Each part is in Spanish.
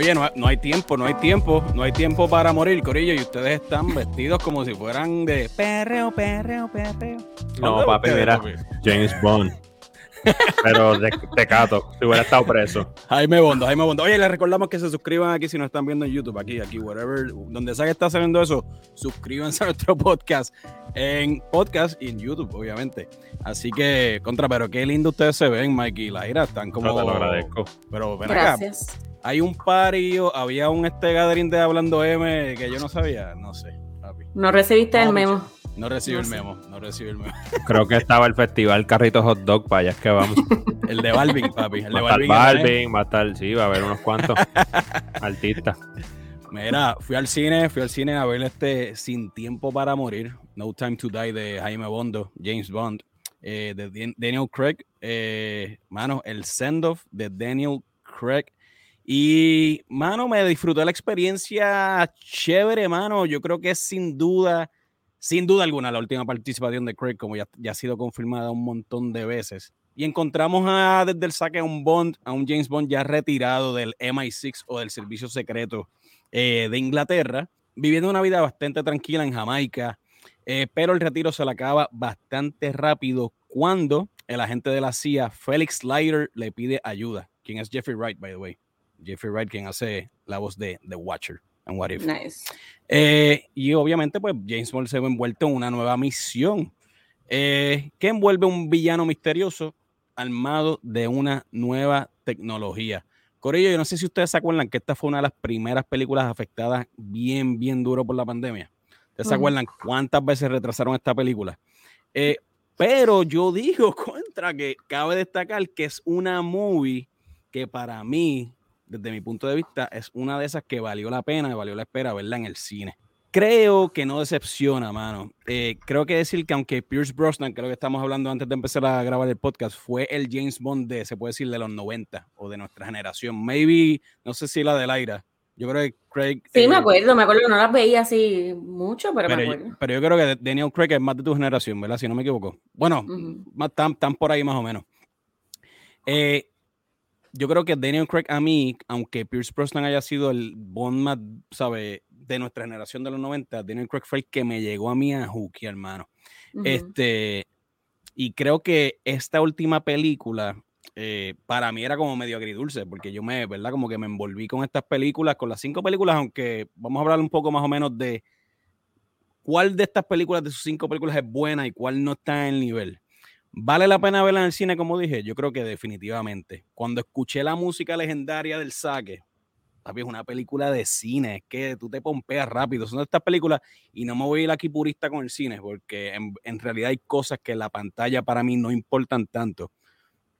Oye, no, no, hay tiempo, no hay tiempo, no hay tiempo para morir, Corillo, y ustedes están vestidos como si fueran de perreo, perreo, perreo. No, papi, mira, James Bond. Pero de Tecato, si hubiera estado preso. Jaime Bondo, Jaime Bondo. Oye, les recordamos que se suscriban aquí si nos están viendo en YouTube, aquí, aquí, whatever, donde sea que está saliendo eso, suscríbanse a nuestro podcast en podcast y en YouTube, obviamente. Así que, contra, pero qué lindo ustedes se ven, Mikey y Laira, están como. te lo agradezco. Pero ven Gracias. Hay un pario, había un este gathering de hablando M que yo no sabía, no sé. No recibiste el memo. No recibí el memo, no recibí el memo. Creo que estaba el festival Carrito Hot Dog, para allá es que vamos. el de Balvin, papi. El de Balvin, Balvin va a estar, sí, va a haber unos cuantos artistas. Mira, fui al cine, fui al cine a ver este Sin Tiempo para Morir, No Time to Die de Jaime Bondo, James Bond, eh, de Daniel Craig. Eh, mano, el send-off de Daniel Craig. Y, mano, me disfruté la experiencia chévere, mano. Yo creo que es sin duda sin duda alguna, la última participación de Craig, como ya, ha sido confirmada un montón de veces. Y encontramos a, desde el saque a un Bond, a un James Bond ya retirado del MI6 o del servicio secreto eh, de Inglaterra, viviendo una vida bastante tranquila en Jamaica, eh, pero el retiro se le acaba bastante rápido cuando el agente de la CIA, Felix Leiter, le pide ayuda. Quien es Jeffrey Wright, by the way. Jeffrey Wright, quien hace la voz de The Watcher. What If. Eh, y obviamente, pues James Bond se ve envuelto en una nueva misión eh, que envuelve un villano misterioso armado de una nueva tecnología. Corillo, yo no sé si ustedes se acuerdan que esta fue una de las primeras películas afectadas bien, bien duro por la pandemia. ¿Ustedes se acuerdan cuántas veces retrasaron esta película? Eh, pero yo digo contra que cabe destacar que es una movie que para mí desde mi punto de vista, es una de esas que valió la pena, valió la espera verla en el cine. Creo que no decepciona, mano. Eh, creo que decir que aunque Pierce Brosnan, que es lo que estamos hablando antes de empezar a grabar el podcast, fue el James Bond de, se puede decir, de los 90 o de nuestra generación. Maybe, no sé si la de Laira. Yo creo que Craig. Sí, me eh, acuerdo, me acuerdo, no las veía así mucho, pero, me acuerdo. Pero yo creo que Daniel Craig es más de tu generación, ¿verdad? Si no me equivoco. Bueno, están, por ahí más o menos. Eh, yo creo que Daniel Craig a mí, aunque Pierce Brosnan haya sido el Bond más, ¿sabe? De nuestra generación de los 90, Daniel Craig fue el que me llegó a mí a Hookie, hermano. Este, y creo que esta última película, eh, para mí era como medio agridulce, porque yo me, ¿verdad? Como que me envolví con estas películas, con las cinco películas, aunque vamos a hablar un poco más o menos de cuál de estas películas, de sus cinco películas, es buena y cuál no está en el nivel. ¿Vale la pena verla en el cine, como dije? Yo creo que definitivamente. Cuando escuché la música legendaria del saque, es una película de cine, es que tú te pompeas rápido. Son estas películas, y no me voy a ir aquí purista con el cine, porque en, realidad hay cosas que en la pantalla para mí no importan tanto.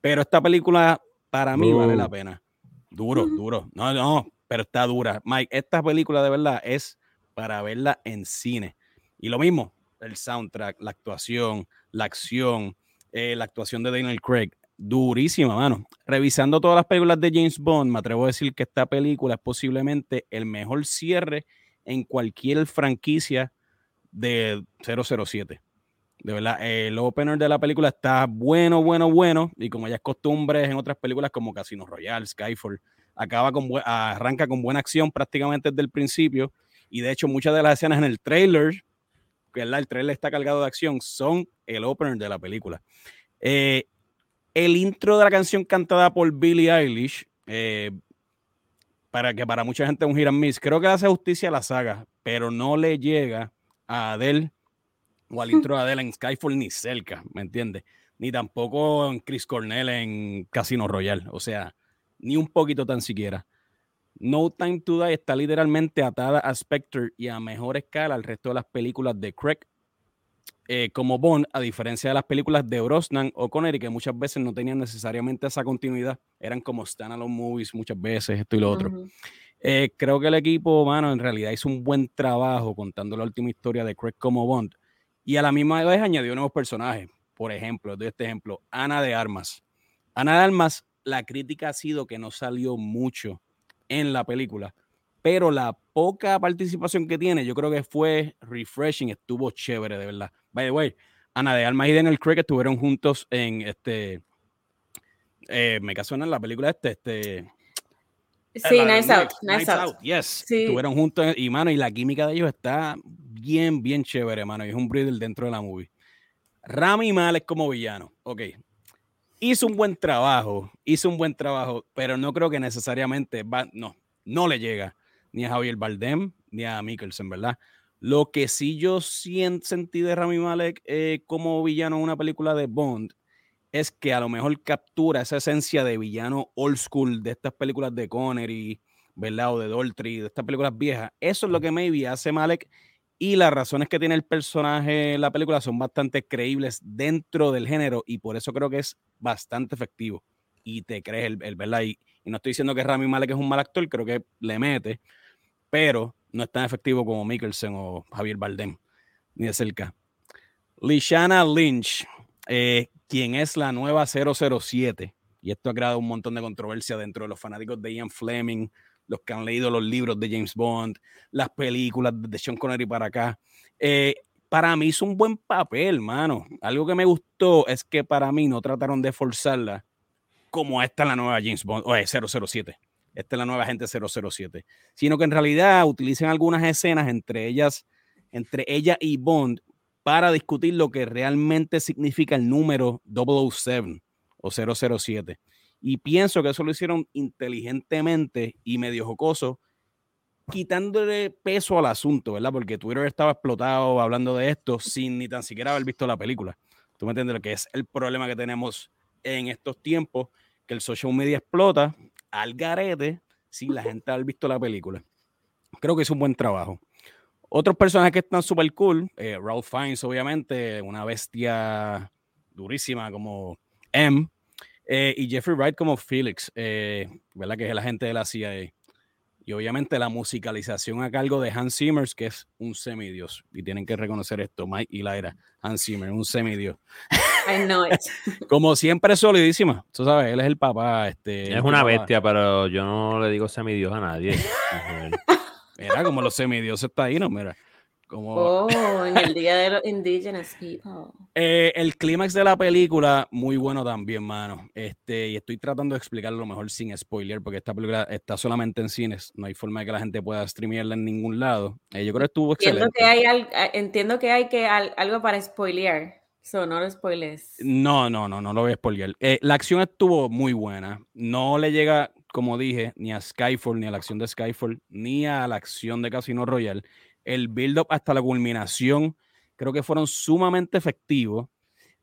Pero esta película para mí vale la pena. Duro, duro. No, no, pero está dura. Mike, esta película de verdad es para verla en cine. Y lo mismo, el soundtrack, la actuación, la acción, eh, la actuación de Daniel Craig, durísima, mano. Revisando todas las películas de James Bond, me atrevo a decir que esta película es posiblemente el mejor cierre en cualquier franquicia de 007. De verdad, el opener de la película está bueno, bueno, bueno. Y como ya es costumbre en otras películas como Casino Royale, Skyfall, acaba con arranca con buena acción prácticamente desde el principio. Y de hecho, muchas de las escenas en el trailer que el trailer está cargado de acción, son el opener de la película. Eh, el intro de la canción cantada por Billie Eilish, eh, para que para mucha gente es un hit and miss, creo que hace justicia a la saga, pero no le llega a Adele o al intro de Adele en Skyfall ni cerca, ¿me entiendes? Ni tampoco en Chris Cornell en Casino Royale, o sea, ni un poquito tan siquiera. No Time to Die está literalmente atada a Spectre y a mejor escala al resto de las películas de Craig. Eh, como Bond, a diferencia de las películas de Brosnan o Connery, que muchas veces no tenían necesariamente esa continuidad, eran como standalone movies muchas veces, esto y lo otro. Eh, creo que el equipo, mano, en realidad hizo un buen trabajo contando la última historia de Craig como Bond y a la misma vez añadió nuevos personajes. Por ejemplo, doy este ejemplo, Ana de Armas. Ana de Armas, la crítica ha sido que no salió mucho en la película. Pero la poca participación que tiene, yo creo que fue refreshing, estuvo chévere, de verdad. By the way, Ana de Alma y Daniel Craig estuvieron juntos en este. Eh, me caso en la película este, este. Sí, Nice Out. Nice Out. Yes. Estuvieron juntos y, mano, y la química de ellos está bien, bien chévere, mano. Y es un breeder dentro de la movie. Rami Malek como villano. Ok. Hizo un buen trabajo, hizo un buen trabajo, pero no creo que necesariamente va, no, no le llega ni a Javier Bardem ni a Mikkelsen, ¿verdad? Lo que sí yo sentí de Rami Malek eh, como villano en una película de Bond es que a lo mejor captura esa esencia de villano old school de estas películas de Connery, ¿verdad? O de Daltrey, de estas películas viejas. Eso es lo que maybe hace Malek y las razones que tiene el personaje en la película son bastante creíbles dentro del género y por eso creo que es bastante efectivo y te crees el, el ¿verdad? Y, no estoy diciendo que Rami Malek es un mal actor, creo que le mete, pero no es tan efectivo como Mikkelsen o Javier Bardem, ni de cerca. Lishana Lynch, eh, quien es la nueva 007, y esto ha creado un montón de controversia dentro de los fanáticos de Ian Fleming, los que han leído los libros de James Bond, las películas de Sean Connery para acá. Eh, para mí hizo un buen papel, mano. Algo que me gustó es que para mí no trataron de forzarla como esta es la nueva James Bond, o 007. Esta es la nueva gente 007. Sino que en realidad utilizan algunas escenas entre ellas, entre ella y Bond, para discutir lo que realmente significa el número 007 o 007. Y pienso que eso lo hicieron inteligentemente y medio jocoso, quitándole peso al asunto, ¿verdad? Porque Twitter estaba explotado hablando de esto sin ni tan siquiera haber visto la película. Tú me entiendes lo que es el problema que tenemos en estos tiempos, que el social media explota al garete sin la gente haber visto la película. Creo que es un buen trabajo. Otros personajes que están súper cool, eh, Ralph Fiennes, obviamente, una bestia durísima como M, eh, y Jeffrey Wright como Felix, eh, ¿verdad? Que es el agente de la CIA. Y obviamente la musicalización a cargo de Hans Zimmer, que es un semidios. Y tienen que reconocer esto, Mike y Laira. Hans Zimmer, un semidios. I know it. Como siempre, solidísima. Tú sabes, él es el papá. Este, es una bestia, pero yo no le digo semidios a nadie. Mira, como los semidioses está ahí, ¿no? Mira. Como... Oh, en el Día de los Indigenous People. Eh, el clímax de la película, muy bueno también, mano. Este, y estoy tratando de explicarlo lo mejor sin spoiler, porque esta película está solamente en cines. No hay forma de que la gente pueda streamearla en ningún lado. Eh, yo creo que estuvo entiendo Que hay eh, entiendo que hay que algo para spoilear. So, no lo spoiles. No, no, no, no lo voy a spoiler. la acción estuvo muy buena. No le llega, como dije, ni a Skyfall, ni a la acción de Skyfall, ni a la acción de Casino Royale el build-up hasta la culminación, creo que fueron sumamente efectivos.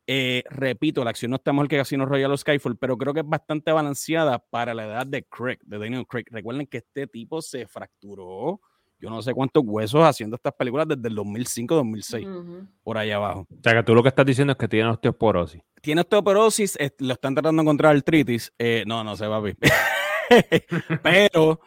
Eh, repito, la acción no está mejor que Casino Royale o Skyfall, pero creo que es bastante balanceada para la edad de Craig, de Daniel Craig. Recuerden que este tipo se fracturó, yo no sé cuántos huesos haciendo estas películas desde el 2005-2006, por ahí abajo. O sea, que tú lo que estás diciendo es que tiene osteoporosis. Tiene osteoporosis, lo están tratando de encontrar artritis. Eh, no, no se va a ver. pero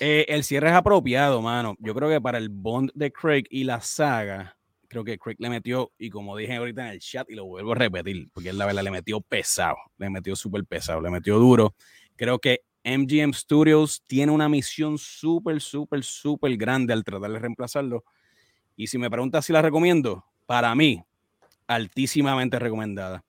eh, el cierre es apropiado, mano. Yo creo que para el Bond de Craig y la saga, creo que Craig le metió, y como dije ahorita en el chat, y lo vuelvo a repetir, porque la verdad le metió pesado, le metió súper pesado, le metió duro. Creo que MGM Studios tiene una misión súper, súper, súper grande al tratar de reemplazarlo. Y si me preguntas si la recomiendo, para mí, altísimamente recomendada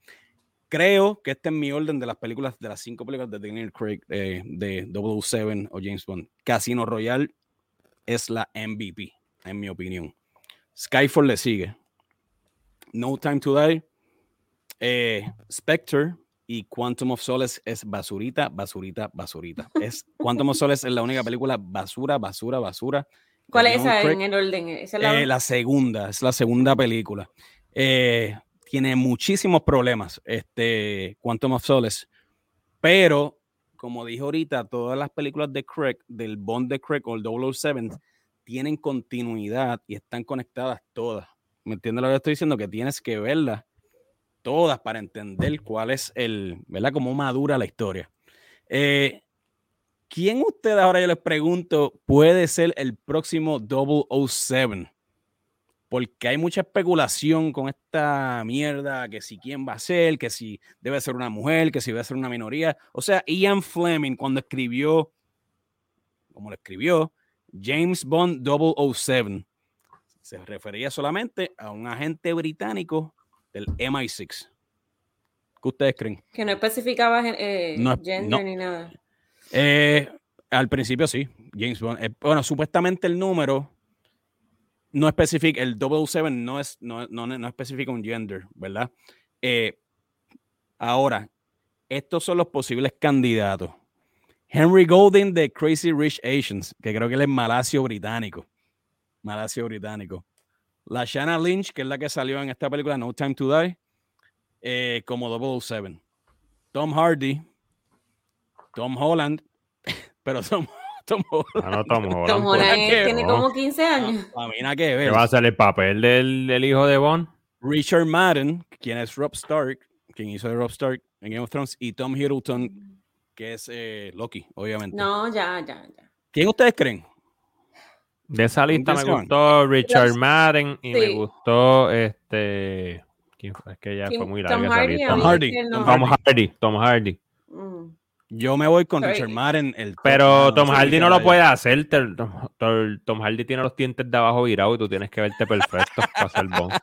creo que este es mi orden de las películas, de las cinco películas de Daniel Craig, eh, de 007 o James Bond. Casino Royale es la MVP, en mi opinión. Skyfall le sigue. No Time to Die. Eh, Spectre y Quantum of Solace es basurita, basurita, basurita. Es, Quantum of Solace es la única película basura, basura, basura. ¿Cuál es esa en el orden? ¿Es la... Eh, la segunda, es la segunda película. Eh, tiene muchísimos problemas, este Quantum of Solace, pero como dije ahorita, todas las películas de Craig, del Bond de Craig o el 007, tienen continuidad y están conectadas todas. ¿Me entiendes lo que estoy diciendo? Que tienes que verlas todas para entender cuál es el, ¿verdad? Cómo madura la historia. Eh, ¿Quién ustedes, ahora yo les pregunto, puede ser el próximo 007? Porque hay mucha especulación con esta mierda, que si quién va a ser, que si debe ser una mujer, que si debe ser una minoría. O sea, Ian Fleming cuando escribió, como lo escribió, James Bond 007, se refería solamente a un agente británico del MI6. ¿Qué ustedes creen? Que no especificaba eh, gender ni nada. Eh, Al principio sí, James Bond. Eh, bueno, supuestamente el número no especifica, el 007 no es, no, no, no especifica un gender, ¿verdad? Eh, ahora, estos son los posibles candidatos. Henry Golding de Crazy Rich Asians, que creo que él es malasio británico. Malasio británico. La Shanna Lynch, que es la que salió en esta película No Time to Die, eh, como 007. Tom Hardy, Tom Holland, pero Tom, Tom Holland. Ah, no, Tom Holland. Tom pues. Holland tiene como 15 años. A mí nada que ¿Qué va a ser el papel del, del hijo de Bond? Richard Madden, quien es Rob Stark, quien hizo de Rob Stark en Game of Thrones, y Tom Hiddleston, que es eh, Loki, obviamente. No, ya, ya, ya. ¿Quién ustedes creen? De esa lista me gustó Richard Los- Madden y me gustó este. ¿quién fue? Es que ya Kim- fue muy Tom larga esa Hardy, lista. Tom Hardy, Tom Tom Hardy, Tom Hardy. Mm. Yo me voy con Sorry. Richard Madden. El Pero Tom Hardy no lo puede hacer. Tom, Hardy tiene los dientes de abajo virados y tú tienes que verte perfecto para ser Bond.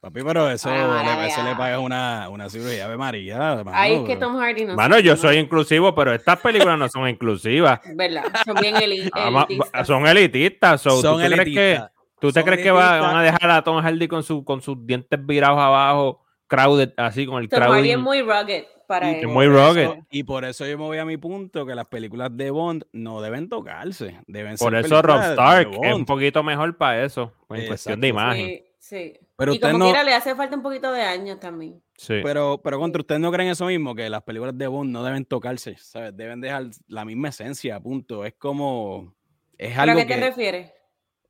Papi, pero eso, Ay, le, eso le pagas una, una cirugía de María. Ay, es que Tom Hardy no Mano, yo soy inclusivo, pero estas películas no son inclusivas. ¿Verdad? Son bien Ama- elitistas. son elitistas. so, ¿tú Son te crees que, elitistas. ¿tú te Son crees que van a dejar a Tom Hardy con, su, con sus dientes virados abajo, crowded, así con el Tom Hardy es crowding? muy rugged para Y él. Es muy eso- y por eso yo me voy a mi punto que las películas de Bond no deben tocarse. Deben Por ser eso Rob Stark es un poquito mejor para eso, en cuestión de Exacto. imagen. Sí, sí. Pero y usted como no- quiera le hace falta un poquito de años también. Sí. Pero, pero contra ustedes no creen eso mismo, que las películas de Bond no deben tocarse, ¿sabes? Deben dejar la misma esencia, punto. Es como. Es ¿Pero a algo qué te que. refieres?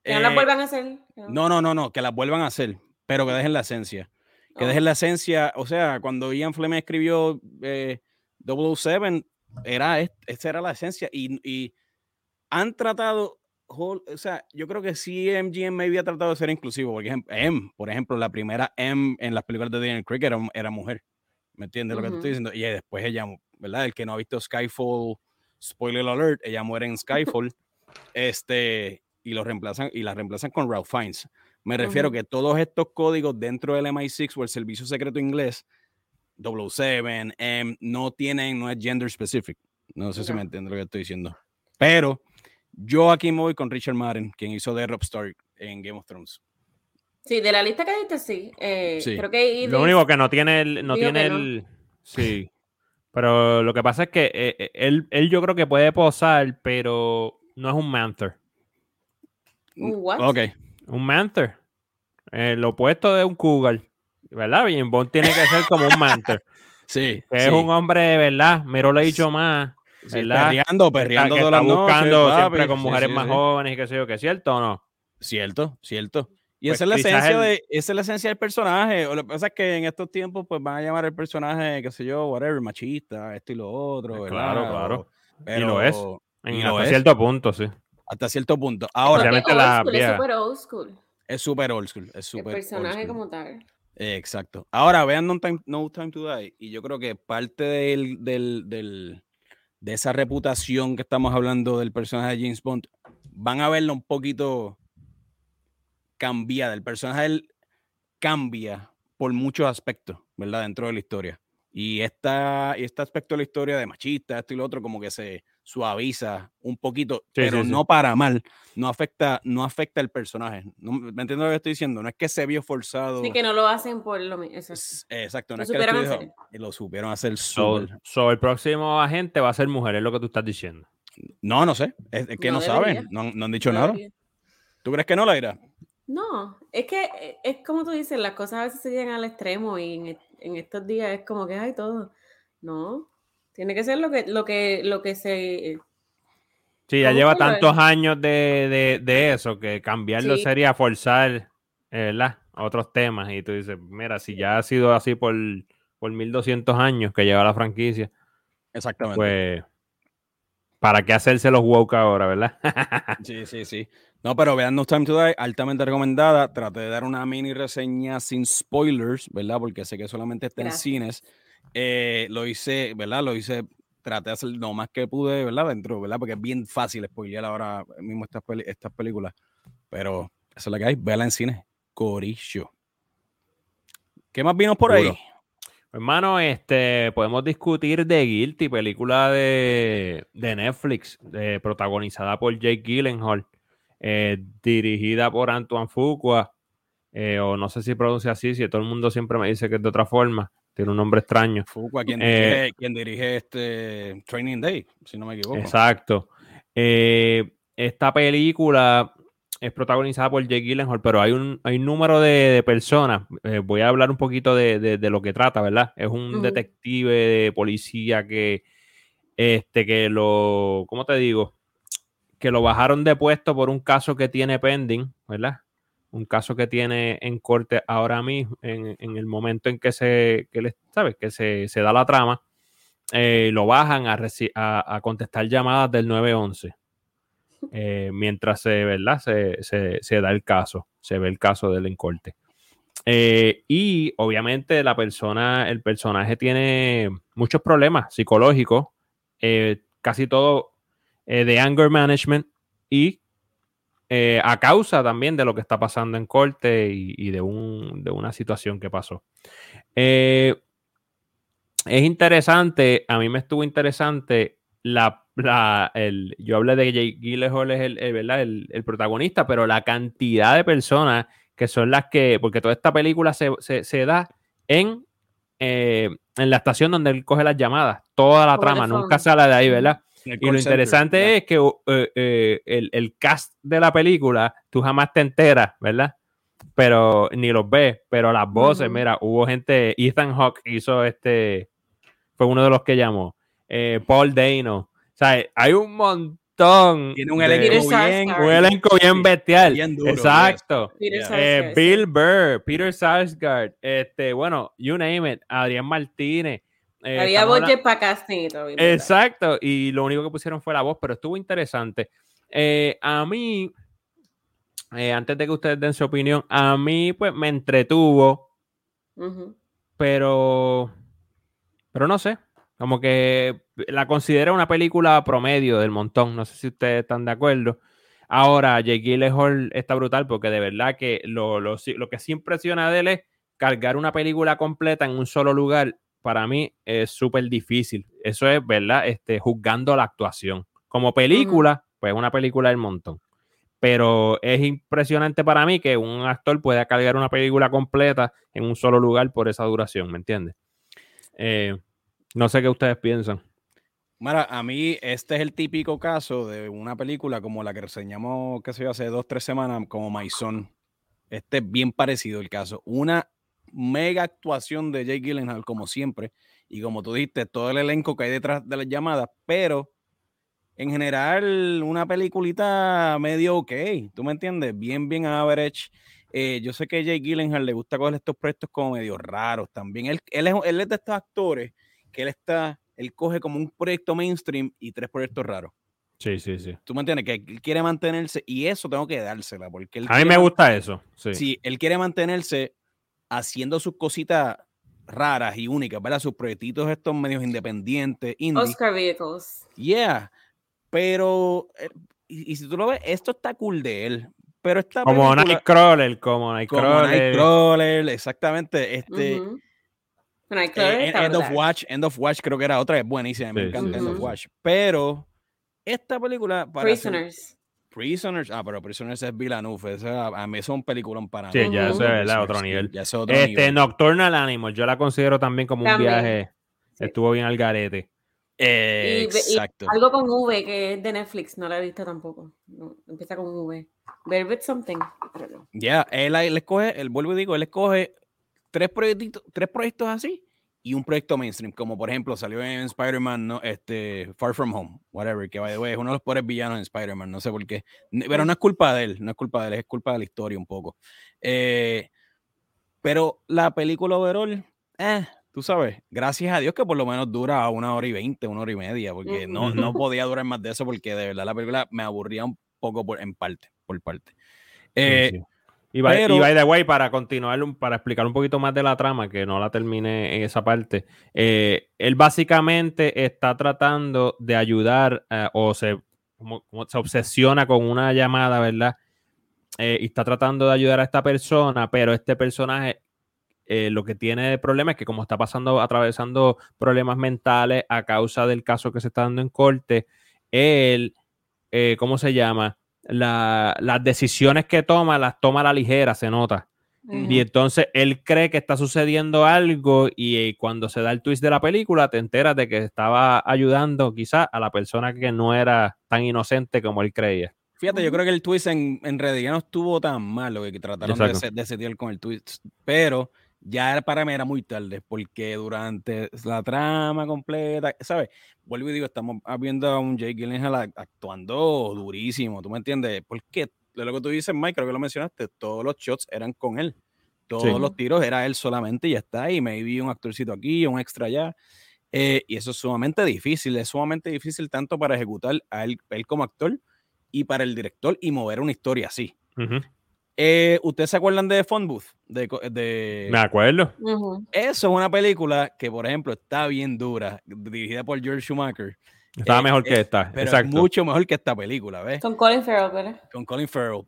¿Que no las eh, vuelvan a hacer? No, no, no, no, que las vuelvan a hacer, pero que dejen la esencia. Que dejen la esencia, o sea, cuando Ian Fleming escribió eh, 007, era, est- esta era la esencia. Y, y han tratado, o sea, yo creo que sí MGM me había tratado de ser inclusivo. Por ejemplo, M, por ejemplo, la primera M en las películas de Daniel Craig era, era mujer. ¿Me entiendes lo que te estoy diciendo? Y después ella, ¿verdad? El que no ha visto Skyfall, spoiler alert, ella muere en Skyfall. este, y lo reemplazan, y la reemplazan con Ralph Fiennes. Me refiero Ujú. que todos estos códigos dentro del MI6 o el Servicio Secreto Inglés, 007, M, no tienen, no es gender specific. No sé si me entiende lo que estoy diciendo. Pero yo aquí me voy con Richard Madden, quien hizo de Rob Stark en Game of Thrones. Sí, de la lista que diste, sí. Eh, Sí. Creo que Lo único que no tiene el, no tiene no. el, sí. Pero lo que pasa es que eh, eh, él, él yo creo que puede posar, pero no es un Manther. ¿Un what? Ok. Un Manther. Eh, lo opuesto de un Cougar. ¿Verdad? Bien, Bond tiene que ser como un Manther. Sí. Que sí. es un hombre de verdad. Miro lo he dicho más. Sí, perreando, Que perreando está, que está buscando noches, siempre con mujeres sí, más jóvenes y qué sé yo, que es cierto o no. Cierto, cierto. Y Pues esa es la esencia el- de, esa es la esencia del personaje. O lo que pasa es que en estos tiempos, pues van a llamar el personaje, qué sé yo, whatever, machista, esto y lo otro, Pues ¿verdad? claro, claro. O- Y lo es. pero En, Y lo hasta cierto punto, sí. Hasta cierto punto. Ahora, Obviamente la school, es súper old school. es súper old school. Es El personaje como tal. Eh, Exacto. Ahora vean no time, no Time to Die. Y yo creo que parte del, del- del- de esa reputación que estamos hablando del personaje de James Bond, van a verlo un poquito cambiada. El personaje de él cambia por muchos aspectos, ¿verdad? Dentro de la historia. Y, esta, y este aspecto de la historia de machista, esto y lo otro, como que se suaviza un poquito, pero sí, sí. no para mal, no afecta, no afecta el personaje. No, ¿Me entiendes lo que estoy diciendo? No es que se vio forzado. Sí, que no lo hacen por lo mismo. Exacto. Exacto, no Lo es que supieron dijo- y lo supieron hacer So, súper. so, el próximo agente va a ser mujer, es lo que tú estás diciendo. No, no sé, es, es que no, No saben, no, han- no han dicho No nada. debería. ¿Tú crees que no, Laira? No, es que eh, es como tú dices, las cosas a veces se llegan al extremo y en, e- en estos días es como que hay todo. No, tiene que ser lo que, lo que, lo que se. Sí, ya lleva tantos años de, de- de eso que cambiarlo Sí. sería forzar eh, otros temas. Y tú dices, mira, si ya ha sido así por, por 1200 años que lleva la franquicia, Exactamente. pues, ¿para qué hacerse los woke ahora, verdad? Sí, sí, sí. No, pero vean No Time to Die, altamente recomendada. Traté de dar una mini reseña sin spoilers, ¿verdad? Porque sé que solamente está en cines. Eh, lo hice, ¿verdad? Lo hice, traté de hacer lo más que pude, ¿verdad? Dentro, ¿verdad? Porque es bien fácil spoilear ahora mismo estas, películas. Pero esa es la que hay. Véala en cine. Corillo. ¿Qué más vino por ahí? Hermano, este, podemos discutir de Guilty, película de, Netflix, protagonizada por Jake Gyllenhaal, eh, dirigida por Antoine Fuqua, eh, o no sé si pronuncia así, si todo el mundo siempre me dice que es de otra forma, tiene un nombre extraño. Fuqua, quien, dirige, eh, quien dirige este Training Day, si no me equivoco. Exacto. esta película es protagonizada por Jake Gyllenhaal, pero hay un, hay un número de, personas. Eh, voy a hablar un poquito de, lo que trata, ¿verdad? Es un detective de policía que, este, que lo, ¿cómo te digo? Que lo bajaron de puesto por un caso que tiene pending, ¿verdad? Un caso que tiene en corte ahora mismo, en, el momento en que se, que ¿sabes? Que se, da la trama, eh, lo bajan a, a, a contestar llamadas del 911 eh, mientras se, ¿verdad? Se, da el caso, se ve el caso del encorte. Eh, y obviamente la persona, el personaje tiene muchos problemas psicológicos, eh, casi todo de anger management y a causa también de lo que está pasando en corte y, de, un, de, una situación que pasó. es interesante, a mí me estuvo interesante la el, yo hablé de Jake Gyllenhaal es el, el, el, protagonista, pero la cantidad de personas que son las que, porque toda esta película se, da en, eh, en la estación donde él coge las llamadas, toda la trama, nunca sale de ahí, ¿verdad? Y lo interesante es que eh, eh, el, cast de la película, tú jamás te enteras, ¿verdad? Pero ni los ves, pero las voces, mira, hubo gente, Ethan Hawke hizo este, fue uno de los que llamó, Paul Dano, sea, hay un montón. Tiene un elenco bien, un elenco bien bestial. Exacto. Eh, Bill Burr, Peter Sarsgaard, este, bueno, you name it, Adrián Martínez. Eh, Había budget para casting Exacto, y lo único que pusieron fue la voz, pero estuvo interesante. Eh, a mí, antes de que ustedes den su opinión, a mí pues me entretuvo, pero, pero no sé, como que la considera una película promedio del montón. No sé si ustedes están de acuerdo. Ahora, Jake Gyllenhaal está brutal porque de verdad que lo, que sí impresiona de él es cargar una película completa en un solo lugar. Para mí es súper difícil. Eso es, ¿verdad? Este, juzgando la actuación. Como película, pues una película del montón. Pero es impresionante para mí que un actor pueda cargar una película completa en un solo lugar por esa duración, ¿me entiendes? Eh, no sé qué ustedes piensan. Mira, a mí este es el típico caso de una película como la que reseñamos, qué sé yo, hace dos, tres semanas, como Maison. Este es bien parecido el caso. Una mega actuación de Jake Gyllenhaal, como siempre, y como tú dijiste, todo el elenco que hay detrás de las llamadas, pero en general una peliculita medio ok, ¿tú me entiendes? Bien, bien average. Eh, yo sé que Jake Gyllenhaal le gusta coger estos proyectos como medio raros también. Él, él, es, él es de estos actores que él está, él coge como un proyecto mainstream y tres proyectos raros. Sí, sí, sí. ¿Tú me entiendes? Que él quiere mantenerse y eso tengo que dársela. Porque él a mí me gusta eso. Sí. sí, él quiere mantenerse haciendo sus cositas raras y únicas, ¿verdad? Sus proyectitos estos medios independientes, indie. Oscar Vehicles. Yeah. Pero, eh, y, si tú lo ves, esto está cool de él. Pero está como Nightcrawler, como Nightcrawler. Como Nightcrawler, exactamente. Este, eh, End of Watch, End of Watch creo que era otra, es buenísima, me encanta End of Watch. Pero esta película. Prisoners. Prisoners, ah, pero Prisoners es Villeneuve, a mí es un peliculón para Sí, ya eso es otro nivel. este, Nocturnal Animals, yo la considero también como un viaje, estuvo bien al garete. exacto. algo con V que es de Netflix, no la he visto tampoco. empieza con V. Velvet Something. Ya, él, él escoge, él vuelvo y digo, él escoge tres proyectos, tres proyectos así y un proyecto mainstream, como por ejemplo salió en Spider-Man, ¿no? este, Far From Home, whatever, que by the way, es uno de los pobres villanos en Spider-Man, no sé por qué, pero no es culpa de él, no es culpa de él, es culpa de la historia un poco. Eh, pero la película overall, eh, tú sabes, gracias a Dios que por lo menos dura una hora y veinte, una hora y media, porque no, no podía durar más de eso porque de verdad la película me aburría un poco por, en parte, por parte. Eh, y by, the way, para continuar, para explicar un poquito más de la trama, que no la termine en esa parte, eh, él básicamente está tratando de ayudar eh, o se, se obsesiona con una llamada, ¿verdad? Eh, y está tratando de ayudar a esta persona, pero este personaje eh, lo que tiene de problema es que como está pasando, atravesando problemas mentales a causa del caso que se está dando en corte, él, eh, ¿cómo se llama? Las decisiones que toma las toma a la ligera, se nota. Y entonces él cree que está sucediendo algo y eh, cuando se da el twist de la película te enteras de que estaba ayudando quizá a la persona que no era tan inocente como él creía. Fíjate, yo creo que el twist en, en realidad no estuvo tan malo que trataron de, de setear con el twist, pero ya para mí era muy tarde porque durante la trama completa, ¿sabes? Vuelvo y digo, estamos viendo a un Jake Gyllenhaal actuando durísimo, ¿tú me entiendes? Porque de lo que tú dices, Mike, creo que lo mencionaste, todos los shots eran con él. Todos los tiros era él solamente y ya está. Y me vi un actorcito aquí, un extra allá. Eh, y eso es sumamente difícil, es sumamente difícil tanto para ejecutar a él, como actor y para el director y mover una historia así. Eh, ¿Ustedes se acuerdan de Phone Booth? De, Me acuerdo. Eso es una película que, por ejemplo, está bien dura, dirigida por George Schumacher. Estaba eh, mejor que esta, pero mucho mejor que esta película, ¿ves? Con Colin Farrell, ¿verdad? Con Colin Farrell.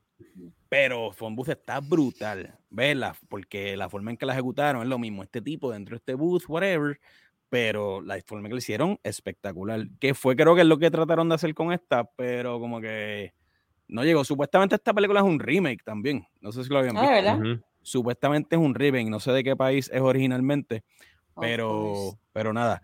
Pero Phone Booth está brutal, ¿ves? porque la forma en que la ejecutaron es lo mismo. Este tipo dentro de este booth, whatever, pero la forma en que lo hicieron, espectacular. Que fue, creo que es lo que trataron de hacer con esta, pero como que no llegó. Supuestamente esta película es un remake también. No sé si lo habían ah, visto. Supuestamente es un remake. No sé de qué país es originalmente, oh, pero, pero nada.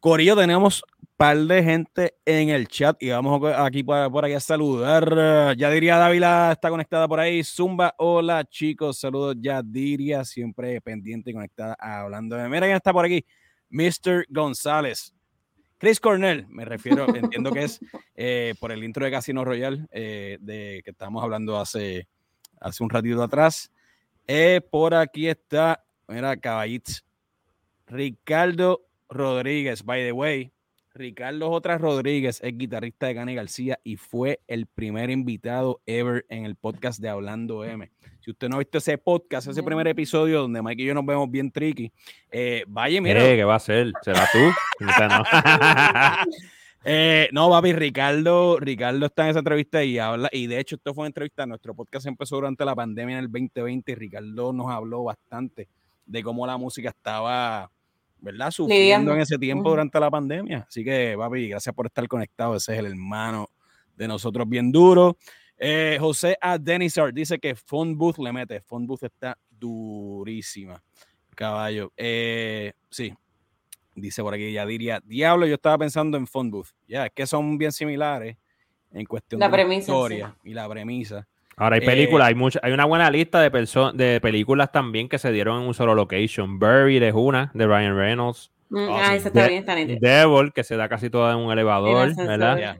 Corillo, tenemos un par de gente en el chat y vamos aquí por, por aquí a saludar. Ya diría Dávila está conectada por ahí. Zumba, hola chicos, saludos. Ya diría siempre pendiente y conectada hablando de. Mira quién está por aquí. Mr. González. Chris Cornell, me refiero, entiendo que es eh, por el intro de Casino Royal, eh, de que estábamos hablando hace, hace un ratito atrás. Eh, por aquí está, mira, caballito. Ricardo Rodríguez, by the way. Ricardo Otras Rodríguez es guitarrista de Cani García y fue el primer invitado ever en el podcast de Hablando M. Si usted no ha visto ese podcast, ese primer episodio donde Mike y yo nos vemos bien tricky, eh, vaya, mira. ¿Qué va a ser? ¿Será tú? eh, no, papi, Ricardo, Ricardo está en esa entrevista y habla, y de hecho esto fue una entrevista, nuestro podcast empezó durante la pandemia en el 2020 y Ricardo nos habló bastante de cómo la música estaba ¿verdad? Sufriendo en ese tiempo durante la pandemia. Así que, papi, gracias por estar conectado. Ese es el hermano de nosotros bien duro. Eh, José A. Denizar dice que Phone Booth le mete. Phone Booth está durísima. Caballo. Eh, sí. Dice por aquí, ya diría, diablo, yo estaba pensando en Phone Booth. Ya, es que son bien similares en cuestión de la historia y la premisa. Ahora hay películas, eh, hay mucha, hay una buena lista de, de películas también que se dieron en un solo location. Buried es una, de Ryan Reynolds. Mm, oh, ah, esa está bien, está Devil, que se da casi toda en un elevador, ¿verdad?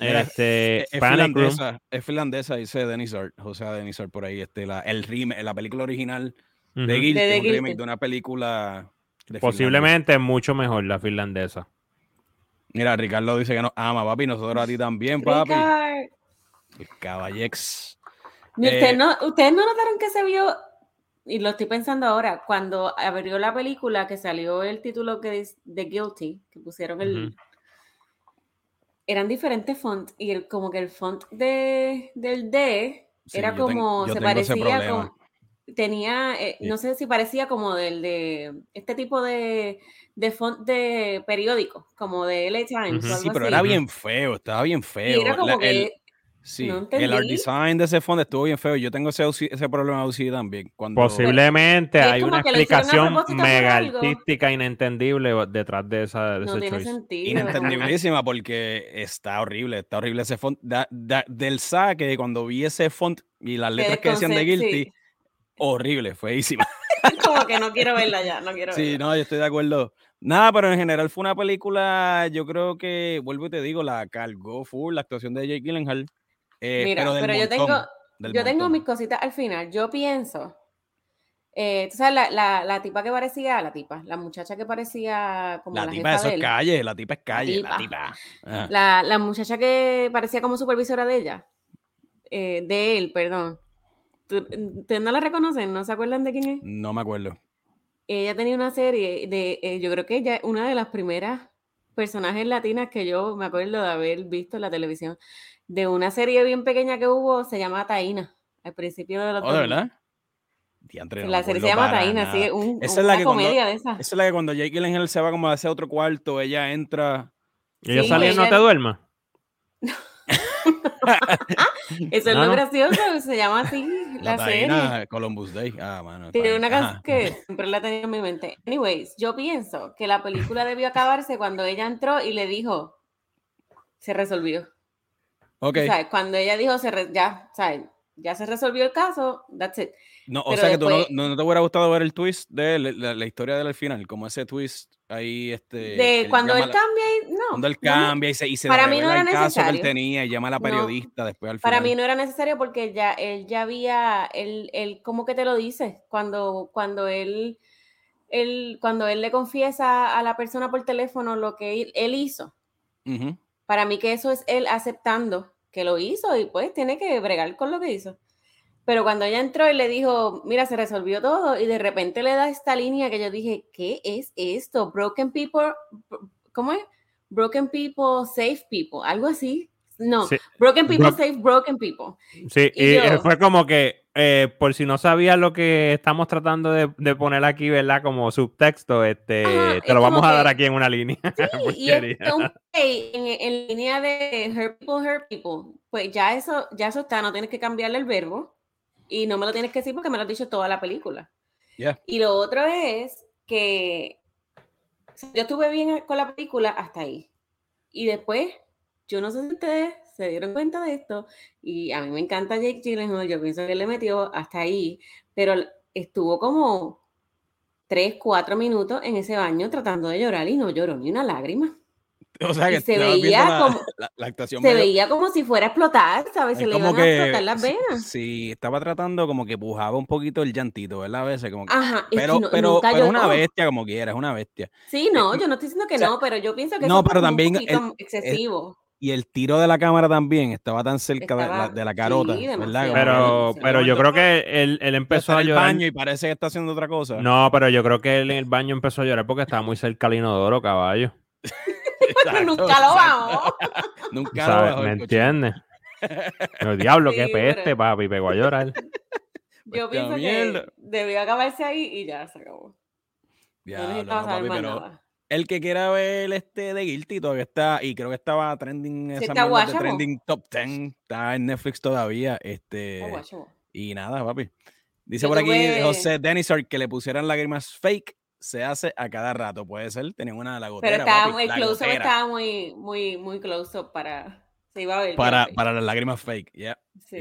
Este, es, finlandesa, es, finlandesa, dice Denis Art, José Denis Art por ahí, este, la, el remake, la película original de Guilty, de, un remake de una película Posiblemente es mucho mejor la finlandesa. Mira, Ricardo dice que nos ama, papi, nosotros a ti también, papi. El caballex. Eh, no, ¿Ustedes no notaron que se vio, y lo estoy pensando ahora, cuando abrió la película que salió el título que es The Guilty, que pusieron el... Eran diferentes fonts y el, como que el font de, del D era como, se parecía como, tenía, eh, no sé si parecía como del de este tipo de, de font de periódico, como de LA Times. Sí, pero era bien feo, estaba bien feo. era como que Sí, el art design de ese fondo estuvo bien feo. Yo tengo ese, ese problema de UCI también. Cuando... Posiblemente hay una explicación mega artística inentendible detrás de esa de no tiene sentido. Inentendibilísima porque está horrible, está horrible ese font. del saque, cuando vi ese font y las letras que decían de Guilty, horrible, feísima. Como que no quiero verla ya, no quiero Sí, no, yo estoy de acuerdo. Nada, pero en general fue una película, yo creo que, vuelvo y te digo, la cargó full la actuación de Jake Gyllenhaal eh, Mira, pero, yo tengo, yo tengo mis cositas al final. Yo pienso, eh, tú sabes, la, la, la, tipa que parecía, la tipa, la muchacha que parecía como la, la tipa, eso es calle, la tipa es calle, la tipa. La, la, muchacha que parecía como supervisora de ella, eh, de él, perdón. ¿Ustedes no la reconocen? ¿No se acuerdan de quién es? No me acuerdo. Ella tenía una serie de, yo creo que ella, una de las primeras personajes latinas que yo me acuerdo de haber visto en la televisión de una serie bien pequeña que hubo, se llama Taína, al principio de la oh, ¿de verdad? la serie se llama Taina, sí, un, esa una comedia de esa. Esa es la que cuando Jake Gyllenhaal se va como a ese otro cuarto, ella entra. ¿Y ella sale y no te duerma? Eso es lo gracioso, se llama así la, serie. Columbus Day. Ah, mano. Tiene una canción que siempre la tenía en mi mente. Anyways, yo pienso que la película debió acabarse cuando ella entró y le dijo, se resolvió. Ok. O sea, cuando ella dijo, se ya, ¿sabes? ya se resolvió el caso, that's it. No, o sea que tú no, te hubiera gustado ver el twist de la, historia del final, como ese twist ahí, este. De cuando él cambia y no. Cuando él cambia y se, y se para mí no era el caso que él tenía y llama a la periodista después al final. Para mí no era necesario porque ya él ya había, él, él ¿cómo que te lo dice? Cuando, cuando él, él, cuando él le confiesa a la persona por teléfono lo que él, hizo. Para mí que eso es él aceptando que lo hizo y pues tiene que bregar con lo que hizo. Pero cuando ella entró y le dijo, mira, se resolvió todo, y de repente le da esta línea que yo dije, ¿qué es esto? Broken people, ¿cómo es? Broken people, save people, algo así. No, broken people save broken people. Sí, y, fue como que, eh, por si no sabías lo que estamos tratando de, poner aquí, ¿verdad? Como subtexto, este, te lo vamos a dar aquí en una línea. Sí, y en, en, línea de hurt people, hurt people, pues ya eso, ya eso está, no tienes que cambiarle el verbo y no me lo tienes que decir porque me lo has dicho toda la película. Y lo otro es que yo estuve bien con la película hasta ahí. Y después, yo no sé si ustedes se dieron cuenta de esto, y a mí me encanta Jake Gyllenhaal, yo pienso que le metió hasta ahí, pero estuvo como tres, cuatro minutos en ese baño tratando de llorar y no lloró ni una lágrima. O sea, que se veía como se veía como si fuera a explotar, ¿sabes? Se le iban a explotar las venas. Sí, estaba tratando como que pujaba un poquito el llantito, ¿verdad? A veces como que, Ajá, pero, pero, pero una bestia como quiera, es una bestia. Sí, no, yo no estoy diciendo que no, pero yo pienso que no, pero también un excesivo. y el tiro de la cámara también estaba tan cerca de, la, de, la, carota, ¿verdad? Pero, pero yo creo que él, él empezó a llorar. el baño y parece que está haciendo otra cosa. No, pero yo creo que él en el baño empezó a llorar porque estaba muy cerca al inodoro, caballo. Nunca lo vamos. Nunca lo vamos. ¿Me entiendes? El diablo, qué peste, papi, pegó a llorar. Yo pienso que debió acabarse ahí y ya se acabó. no papi, pero El que quiera ver este de Guilty todavía está, y creo que estaba trending esa de trending top 10, está en Netflix todavía. Este, y nada, papi. Dice por aquí José Denisar que le pusieran lágrimas fake se hace a cada rato, puede ser, tenía una la gotera. Pero estaba muy, close estaba muy, muy, muy close up para, se iba a ver. Para, para las lágrimas fake, ya. Sí.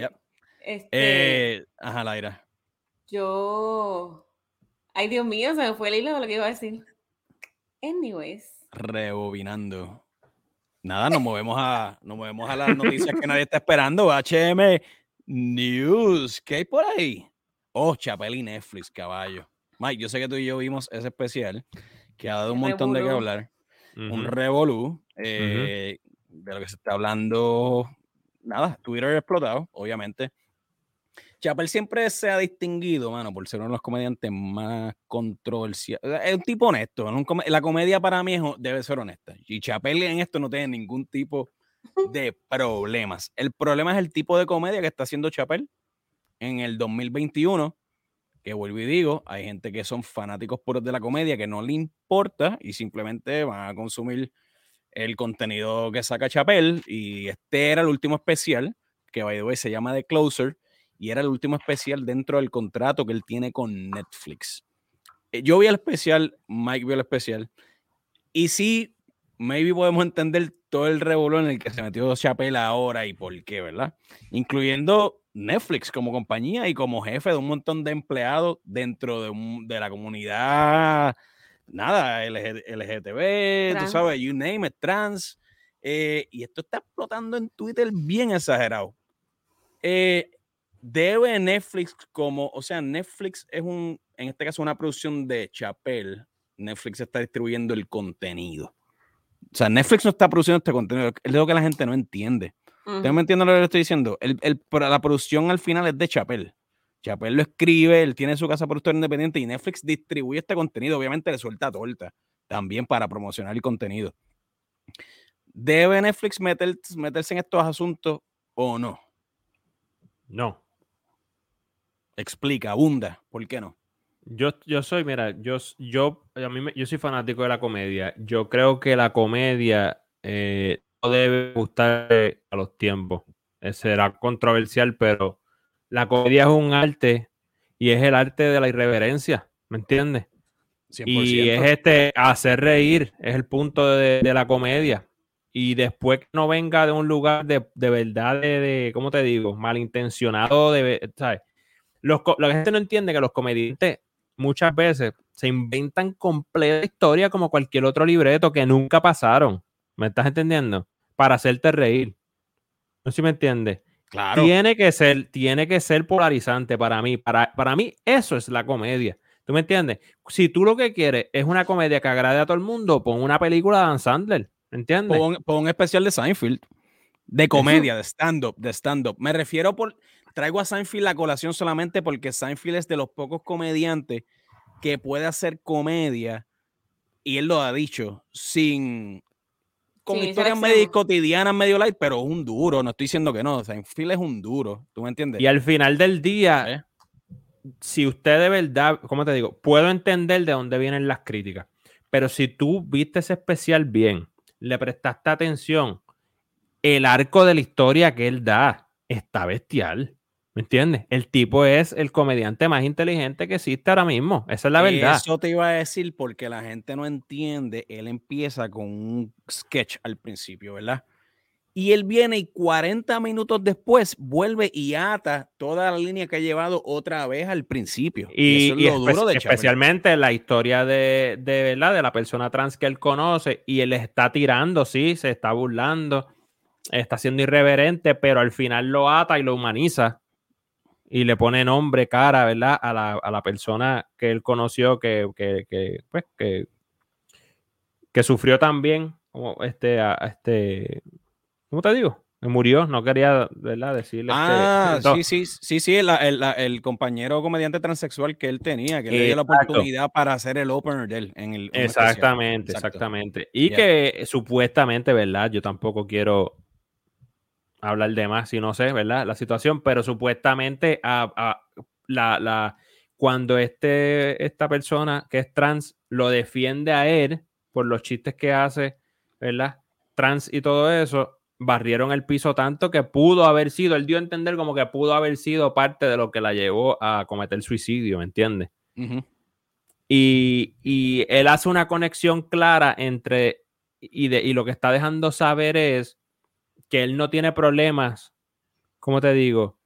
Este, eh, ajá, Laira. Yo, ay Dios mío, se me fue el hilo de lo que iba a decir. Anyways. Rebobinando. Nada, nos movemos a, nos movemos a las noticias que nadie está esperando. HM News, ¿qué hay por ahí? Oh, Chapel y Netflix, caballo. Mike, yo sé que tú y yo vimos ese especial que ha dado un montón de qué hablar. Un revolú eh, de lo que se está hablando. Nada, Twitter explotado, obviamente. Chapel siempre se ha distinguido, mano, por ser uno de los comediantes más controversiales. Es un tipo honesto. la comedia para mí debe ser honesta. Y Chapel en esto no tiene ningún tipo de problemas. El problema es el tipo de comedia que está haciendo Chapel en el 2021 que vuelvo y digo, hay gente que son fanáticos puros de la comedia que no le importa y simplemente van a consumir el contenido que saca Chapel. Y este era el último especial, que by the way se llama The Closer, y era el último especial dentro del contrato que él tiene con Netflix. Eh, yo vi el especial, Mike vio el especial, y sí, maybe podemos entender todo el revuelo en el que se metió Chapel ahora y por qué, ¿verdad? Incluyendo Netflix como compañía y como jefe de un montón de empleados dentro de, la comunidad, nada, LGTB, tú sabes, you name it, trans. Eh, y esto está explotando en Twitter bien exagerado. Eh, debe Netflix como, o sea, Netflix es un, en este caso, una producción de Chapel. Netflix está distribuyendo el contenido. O sea, Netflix no está produciendo este contenido, es lo que la gente no entiende. ¿Ustedes me entienden lo que le estoy diciendo? El, la producción al final es de Chapel. Chapel lo escribe, él tiene su casa productora independiente y Netflix distribuye este contenido. Obviamente le suelta torta también para promocionar el contenido. ¿Debe Netflix meterse en estos asuntos o no? No. Explica, abunda, ¿por qué no? Yo, yo soy, mira, yo, yo, a mí yo soy fanático de la comedia. Yo creo que la comedia eh, no debe gustar a los tiempos. Eh, será controversial, pero la comedia es un arte y es el arte de la irreverencia, ¿me entiendes? Y es este hacer reír, es el punto de, la comedia. Y después que no venga de un lugar de, verdad, de, ¿cómo te digo? Malintencionado, de, ¿sabes? Los, la gente no entiende que los comediantes muchas veces se inventan completa historia como cualquier otro libreto que nunca pasaron. ¿Me estás entendiendo? Para hacerte reír. No sé si me entiendes. Claro. Tiene que ser, tiene que ser polarizante para mí. Para, para mí, eso es la comedia. ¿Tú me entiendes? Si tú lo que quieres es una comedia que agrade a todo el mundo, pon una película de Dan Sandler. ¿Entiendes? Pon, un especial de Seinfeld. De comedia, de stand-up, de stand-up. Me refiero por. Traigo a Seinfeld la colación solamente porque Seinfeld es de los pocos comediantes que puede hacer comedia, y él lo ha dicho, sin, con historias medio cotidianas, medio light, pero un duro. No estoy diciendo que no. O Seinfeld es un duro. ¿Tú me entiendes? Y al final del día, ¿Eh? si usted de verdad, ¿cómo te digo? Puedo entender de dónde vienen las críticas. Pero si tú viste ese especial bien, le prestaste atención, el arco de la historia que él da está bestial. ¿Me entiendes? El tipo es el comediante más inteligente que existe ahora mismo. Esa es la verdad. Eso te iba a decir porque la gente no entiende. Él empieza con un sketch al principio, ¿verdad? Y él viene y 40 minutos después vuelve y ata toda la línea que ha llevado otra vez al principio. Y, eso es lo duro de especialmente la historia de, de, ¿verdad? de la persona trans que él conoce y él está tirando, sí, se está burlando, está siendo irreverente, pero al final lo ata y lo humaniza y le pone nombre, cara, ¿verdad? A la, a la persona que él conoció que, que, que, pues, que, que sufrió también, como este, a, este, ¿cómo te digo? Murió, no quería, ¿verdad? Decirle. Este, ah, sí, sí, sí, sí, el, el, el, compañero comediante transexual que él tenía, que le dio la oportunidad para hacer el opener de él en el. Exactamente, exactamente. Y que supuestamente, ¿verdad? Yo tampoco quiero hablar de más si no sé, ¿verdad? La situación, pero supuestamente a, la, la, cuando este, esta persona que es trans lo defiende a él por los chistes que hace, ¿verdad? Trans y todo eso, barrieron el piso tanto que pudo haber sido, él dio a entender como que pudo haber sido parte de lo que la llevó a cometer suicidio, ¿me entiendes? y, y, él hace una conexión clara entre, y, de, y lo que está dejando saber es que él no tiene problemas, ¿cómo te digo?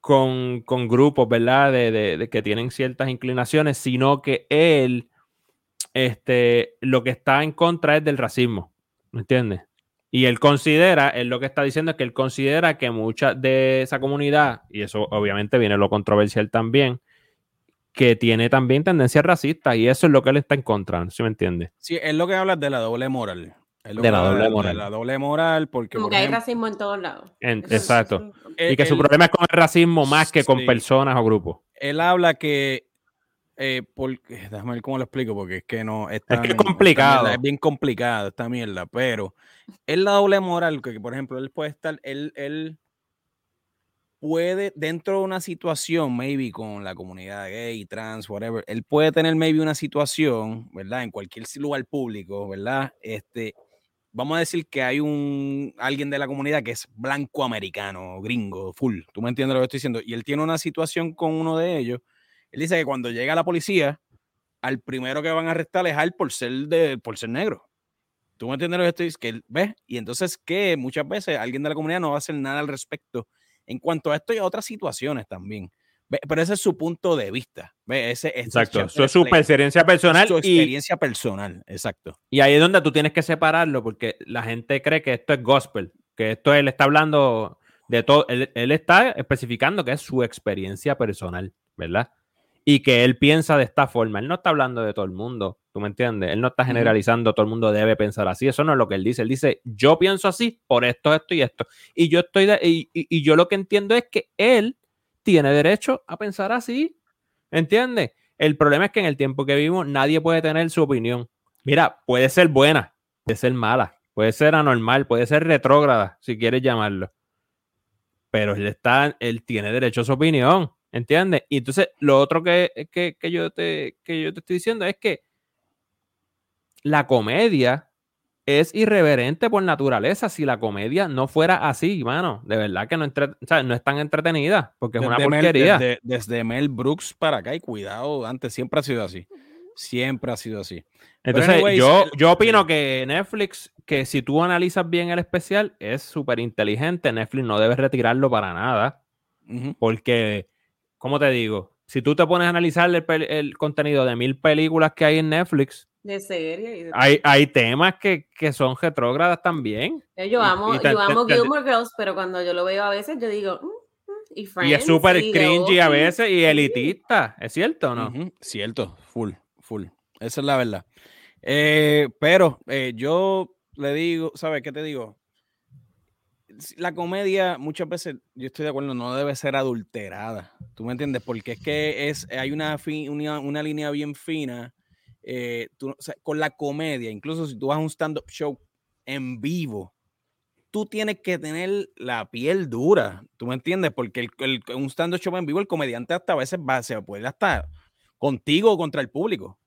Con, grupos, ¿verdad? De, que tienen ciertas inclinaciones, sino que él, este, lo que está en contra es del racismo, ¿me entiendes? Y él considera, él lo que está diciendo es que él considera que mucha de esa comunidad, y eso obviamente viene lo controversial también, que tiene también tendencias racistas, y eso es lo que él está en contra, ¿sí me entiendes? Sí, es lo que habla de la doble moral de la doble moral. la doble moral, porque. Como que hay racismo en todos lados. exacto. y que su problema es con el racismo más que con personas o grupos. Él habla que. Eh, déjame ver cómo lo explico, porque es que no. Es, es que es complicado. es bien complicado esta mierda, pero es la doble moral, que por ejemplo, él puede estar. Él, él puede, dentro de una situación, maybe con la comunidad gay, trans, whatever, él puede tener maybe una situación, ¿verdad? En cualquier lugar público, ¿verdad? Este, vamos a decir que hay un alguien de la comunidad que es blanco americano, gringo, full. ¿Tú me entiendes lo que estoy diciendo? Y él tiene una situación con uno de ellos. Él dice que cuando llega la policía, al primero que van a arrestar es al por ser de por ser negro. ¿Tú me entiendes lo que estoy diciendo? Que él ve y entonces que muchas veces alguien de la comunidad no va a hacer nada al respecto en cuanto a esto y a otras situaciones también. Pero ese es su punto de vista. Ese, exacto. Eso es su experiencia personal. Su experiencia personal, exacto. Y ahí es donde tú tienes que separarlo, porque la gente cree que esto es gospel, que esto él está hablando de todo. Él, está especificando que es su experiencia personal, ¿verdad? Y que él piensa de esta forma. Él no está hablando de todo el mundo, ¿tú me entiendes? Él no está generalizando, todo el mundo debe pensar así. Eso no es lo que él dice. Él dice, yo pienso así por esto, esto y esto. Y yo estoy, y yo lo que entiendo es que él tiene derecho a pensar así. ¿Entiendes? El problema es que en el tiempo que vivimos nadie puede tener su opinión. Mira, puede ser buena, puede ser mala, puede ser anormal, puede ser retrógrada, si quieres llamarlo. Pero él está, él tiene derecho a su opinión. ¿Entiendes? Y entonces lo otro que, que, yo te, que yo te estoy diciendo es que la comedia es irreverente por naturaleza. Si la comedia no fuera así, mano, de verdad que no, no es tan entretenida, porque es una porquería. desde, Mel Brooks para acá, y cuidado, antes siempre ha sido así. Siempre ha sido así. Entonces, yo, yo opino que Netflix, que si tú analizas bien el especial, es súper inteligente. Netflix no debe retirarlo para nada, porque, ¿cómo te digo? Si tú te pones a analizar el contenido de mil películas que hay en Netflix, de serie. hay, hay temas que, que son retrógradas también. Yo amo, yo amo Gilmore Girls, pero cuando yo lo veo a veces, yo digo, mm, mm", y, Friends, y es súper cringy a veces y elitista, ¿es cierto o no? Cierto, full, full. Esa es la verdad. Eh, pero eh, yo le digo, ¿sabes qué te digo? La comedia muchas veces, yo estoy de acuerdo, no debe ser adulterada. ¿Tú me entiendes? Porque es que es, hay una, una, una línea bien fina eh, con la comedia, incluso si tú vas a un stand-up show en vivo, tú tienes que tener la piel dura, ¿tú me entiendes? Porque el, un stand-up show en vivo, el comediante hasta a veces va, se puede estar contigo o contra el público.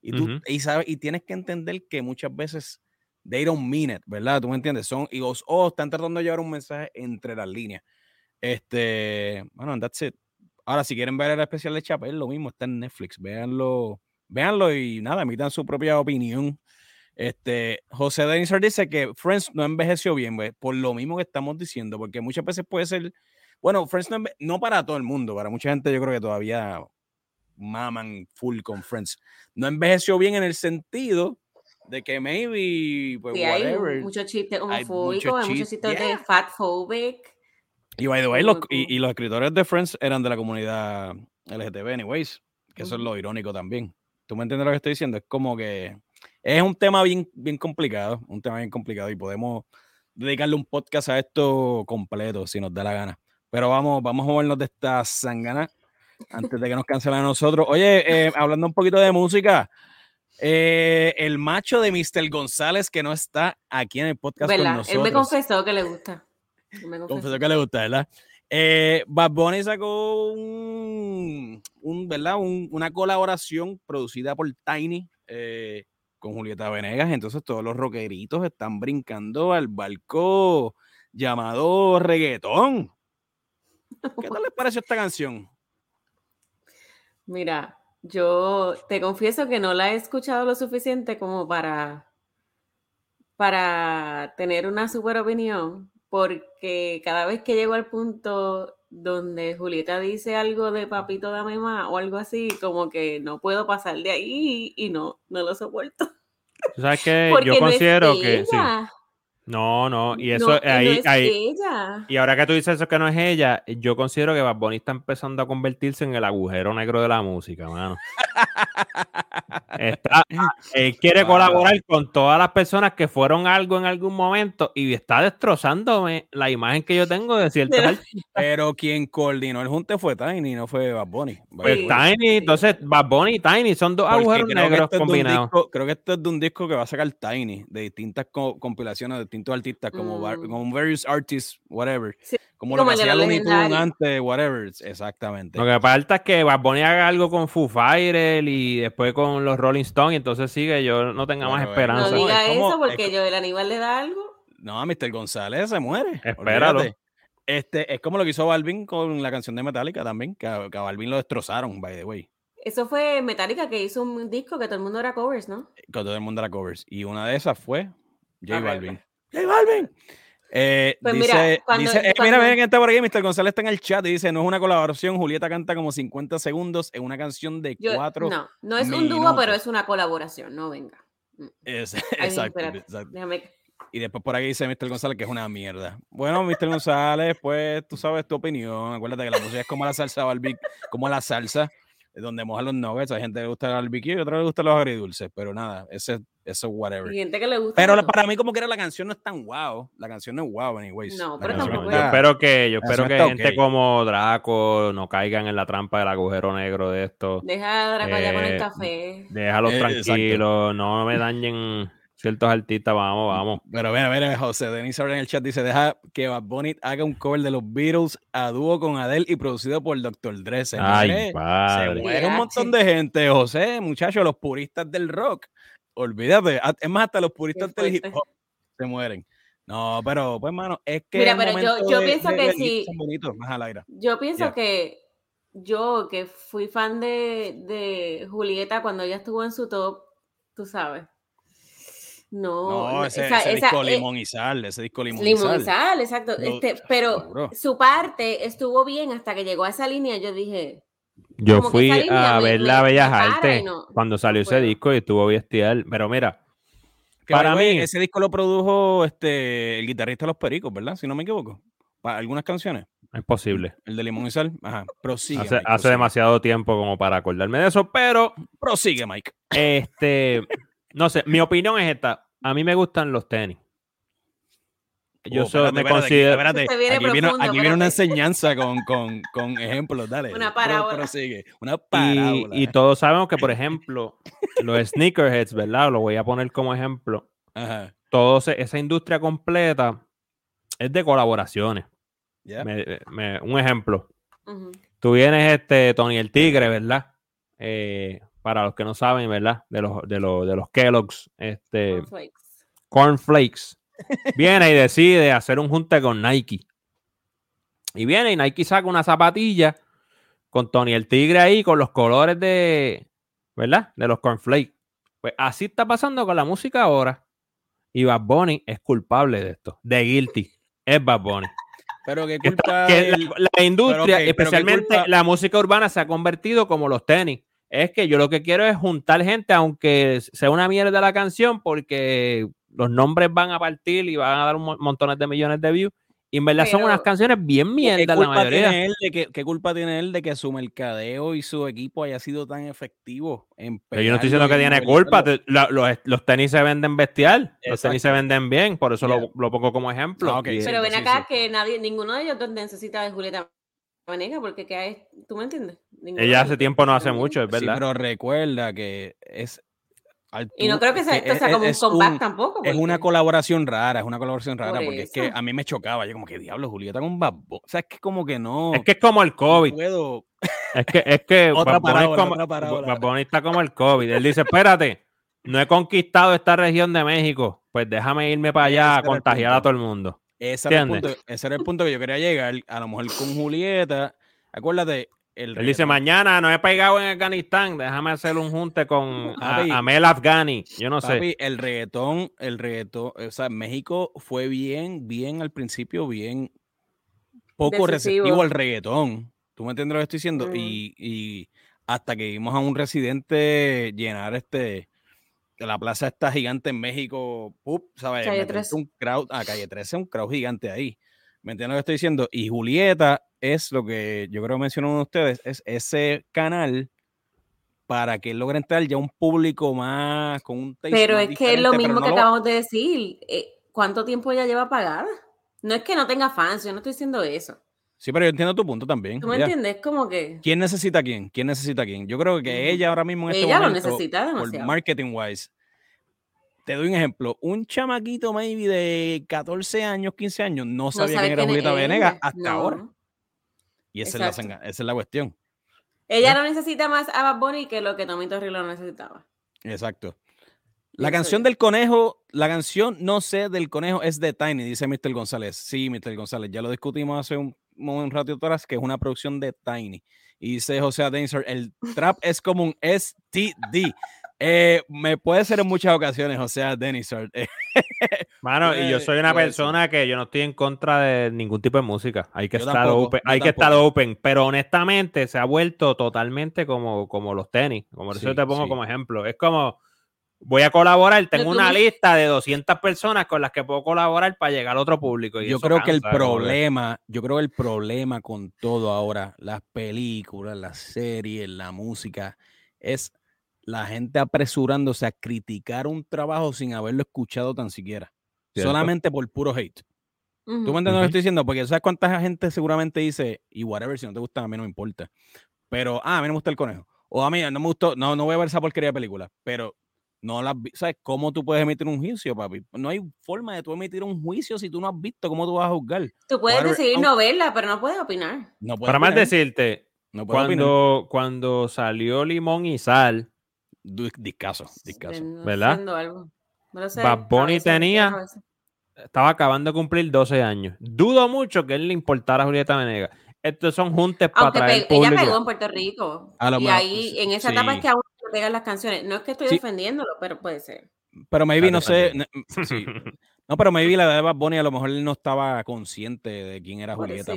Y, tú, y, sabes, y tienes que entender que muchas veces they don't mean it, ¿verdad? ¿Tú me entiendes? Son, y los, oh, están tratando de llevar un mensaje entre las líneas. Este, bueno, that's it. Ahora, si quieren ver el especial de Chapel, lo mismo, está en Netflix, véanlo véanlo y nada, emitan su propia opinión. Este, José Denisar dice que Friends no envejeció bien, por lo mismo que estamos diciendo, porque muchas veces puede ser, bueno, Friends no, para todo el mundo, para mucha gente yo creo que todavía maman full con Friends. No envejeció bien en el sentido de que maybe, pues, whatever. Hay muchos chistes homofóbicos, hay muchos chistes de fatphobic. Y by the way, los, y, y, los escritores de Friends eran de la comunidad LGTB, anyways, que eso es lo irónico también. ¿Tú me entiendes lo que estoy diciendo? Es como que es un tema bien, bien complicado, un tema bien complicado y podemos dedicarle un podcast a esto completo si nos da la gana. Pero vamos, vamos a movernos de esta sangana antes de que nos cancelen a nosotros. Oye, eh, hablando un poquito de música, eh, el macho de Mr. González que no está aquí en el podcast con nosotros. Él me confesó que le gusta. Me confesó. que le gusta, ¿verdad? Eh, Bad Bunny sacó un, ¿verdad? una colaboración producida por Tiny eh, con Julieta Venegas. Entonces todos los rockeritos están brincando al barco llamado reggaetón. ¿Qué tal les pareció esta canción? Mira, yo te confieso que no la he escuchado lo suficiente como para, para tener una super opinión, porque cada vez que llego al punto donde Julieta dice algo de papito dame más o algo así, como que no puedo pasar de ahí y no, no lo soporto. sabes que yo considero que sí. No, no, y eso ahí, ahí y ahora que tú dices eso que no es ella, yo considero que Bad Bunny está empezando a convertirse en el agujero negro de la música, mano. Está, él quiere colaborar con todas las personas que fueron algo en algún momento y está destrozándome la imagen que yo tengo de cierto Pero quien coordinó el junte fue Tiny, no fue Bad Bunny. Pues Tiny, entonces Bad Bunny y Tiny son dos agujeros negros combinados. creo que esto es de un disco que va a sacar Tiny, de distintas compilaciones de distintos artistas, como, mm. como various artists, whatever. Como, lo que hacía Looney Tunes antes, whatever, exactamente. Lo que falta es que Bad Bunny haga algo con Foo Fighters y después con los Rolling Stones, y entonces sigue, yo no tenga más esperanza. No diga eso porque yo el animal le da algo. No, Mr. González se muere. Espéralo. Este, es como lo que hizo Balvin con la canción de Metallica también, que a, Balvin lo destrozaron, by the way. Eso fue Metallica que hizo un disco que todo el mundo era covers, ¿no? Que todo el mundo era covers. Y una de esas fue J Balvin. J Balvin. Eh, pues dice, mira, cuando, dice eh, mira, ven, está por aquí, Mr. González está en el chat y dice, no es una colaboración, Julieta canta como 50 segundos en una canción de cuatro No, no es un dúo, pero es una colaboración, no venga. Mm. exacto, Y después por aquí dice Mr. González que es una mierda. Bueno, Mr. González, pues tú sabes tu opinión. Acuérdate que la música es como la salsa barbecue, como la salsa, donde mojan los nuggets. Hay gente que le gusta el barbecue y a otra le gustan los agridulces, pero nada, ese eso whatever. que le gusta. Pero para mí como que era la canción no es tan wow. La canción no es wow, anyways. No, pero tampoco Yo espero que, yo espero que gente como Draco no caigan en la trampa del agujero negro de esto. Deja a Draco allá con el eh, café. Déjalos eh, tranquilos, no me dañen ciertos artistas, vamos, vamos. Pero mira, mira, José Denis en el chat dice, deja que Bad Bunny haga un cover de los Beatles a dúo con Adele y producido por Dr. Dre. Se Ay, muere, un montón de gente, José, muchachos, los puristas del rock. Olvídate, es más, hasta los puristas del hip hop se mueren. No, pero pues, mano, es que. Mira, pero yo, yo pienso que sí. más al aire. Yo pienso que yo, que fui fan de, de Julieta cuando ella estuvo en su top, tú sabes no, no ese, disco eh, limón y sal, ese disco limón, y sal. exacto. este, pero su parte estuvo bien hasta que llegó a esa línea. Yo dije. Yo fui a ver la Bellas Artes cuando salió ese disco y estuvo bestial. Pero mira, para mí. Ese disco lo produjo este, el guitarrista de Los Pericos, ¿verdad? Si no me equivoco. Para algunas canciones. Es posible. El de limón y sal. Ajá. Prosigue. Hace, hace demasiado tiempo como para acordarme de eso, pero. Prosigue, Mike. Este. No sé, mi opinión es esta. A mí me gustan los tenis. Yo oh, soy, me considero. Espérate, aquí, viene, una enseñanza con, con, con, ejemplos, dale. Una parábola. Una parábola. Y, todos sabemos que, por ejemplo, los sneakerheads, ¿verdad? Lo voy a poner como ejemplo. Ajá. Todo esa industria completa es de colaboraciones. un ejemplo. Tú vienes, este, Tony el Tigre, ¿verdad? Eh, para los que no saben, ¿verdad? De los, de los, de los Kellogg's, este, Cornflakes. Viene y decide hacer un junte con Nike. Y viene y Nike saca una zapatilla con Tony el Tigre ahí, con los colores de, ¿verdad? De los Cornflakes. Pues así está pasando con la música ahora. Y Bad Bunny es culpable de esto, de guilty. Es Bad Bunny. Pero qué culpa. la, industria, especialmente la música urbana, se ha convertido como los tenis es que yo lo que quiero es juntar gente, aunque sea una mierda la canción, porque los nombres van a partir y van a dar un montones de millones de views. Y en verdad son unas canciones bien mierda la mayoría. Tiene él de que, ¿Qué culpa tiene él de que su mercadeo y su equipo haya sido tan efectivo? En Pero yo no estoy diciendo que tiene culpa. los, tenis se venden bestial. Los tenis se venden bien. Por eso lo, pongo como ejemplo. Ah, Pero ven acá que nadie, ninguno de ellos necesita de Julieta Venegas, porque ¿qué hay? ¿tú me entiendes? Ella hace tiempo no hace mucho, es verdad. pero recuerda que es. y no creo que sea, esto sea como un comeback tampoco. Es una colaboración rara, es una colaboración rara, porque es que a mí me chocaba. Yo, como que diablo, Julieta con un babbo. O sea, es que como que no. Es que es como el COVID. Es que, es que otra como, está como el COVID. Él dice: Espérate, no he conquistado esta región de México. Pues déjame irme para allá a contagiar a todo el mundo. Ese era, el punto, ese era el punto que yo quería llegar. A lo mejor con Julieta. Acuérdate, él dice, mañana no he pegado en Afganistán, déjame hacer un junte con Amel Afghani. Yo no sé. El reggaetón, el reggaetón, o sea, México fue bien, bien al principio, bien poco receptivo al reggaetón. ¿Tú me entiendes lo que estoy diciendo? Mm. Y, hasta que vimos a un residente llenar este la plaza esta gigante en México, ¿sabes? Calle 13. Un crowd, ah, calle 13, un crowd gigante ahí. ¿Me entiendes lo que estoy diciendo? Y Julieta es lo que yo creo que mencionó uno de ustedes, es ese canal para que logre entrar ya un público más con un Pero es que es lo mismo que acabamos de decir. Eh, ¿Cuánto tiempo ella lleva pagada? No es que no tenga fans, yo no estoy diciendo eso. Sí, pero yo entiendo tu punto también. ¿Tú me entiendes? Como que. ¿Quién necesita a quién? ¿Quién necesita a quién? Yo creo que ella ahora mismo en este ella lo necesita demasiado. Por marketing wise, te doy un ejemplo. Un chamaquito maybe de 14 años, 15 años, no sabía quién era Julieta Venegas hasta ahora. Y esa es, la, esa es, la, cuestión. Ella no necesita más a Bad Bunny que lo que Tomito Rillo necesitaba. Exacto. La canción del conejo, la canción No sé del conejo es de Tiny, dice Mr. González. Sí, Mr. González, ya lo discutimos hace un, un rato atrás, que es una producción de Tiny. Y dice José Dancer, el trap es como un STD. Eh, me puede ser en muchas ocasiones, o sea, Dennis. Mano, y yo soy una persona que yo no estoy en contra de ningún tipo de música. Hay que estar open, hay que estar open, pero honestamente se ha vuelto totalmente como, como los tenis. Como eso te pongo como ejemplo. Es como voy a colaborar, tengo una lista de 200 personas con las que puedo colaborar para llegar a otro público. yo creo que el problema, yo creo que el problema con todo ahora, las películas, las series, la música, es la gente apresurándose a criticar un trabajo sin haberlo escuchado tan siquiera. Solamente por puro hate. ¿Tú me entiendes lo que estoy diciendo? Porque sabes cuánta gente seguramente dice, y whatever, si no te gusta, a mí no me importa. Pero, ah, a mí no me gusta el conejo. O a mí no me gustó, no, no voy a ver esa porquería de película. Pero no las ¿sabes cómo tú puedes emitir un juicio, papi? No hay forma de tú emitir un juicio si tú no has visto cómo tú vas a juzgar. Tú puedes decidir no verla, pero no puedes opinar. No Para más decirte, cuando, cuando salió Limón y Sal, discaso, discaso, ¿verdad? Bad Bunny tenía, estaba acabando de cumplir 12 años. Dudo mucho que él le importara a Julieta Venegas. Estos son juntes para traer Ella pegó en Puerto Rico. y ahí, en esa etapa es que aún le pegan las canciones. No es que estoy defendiéndolo, pero puede ser. Pero maybe, no sé. No, pero maybe la de Bad Bunny a lo mejor él no estaba consciente de quién era Julieta.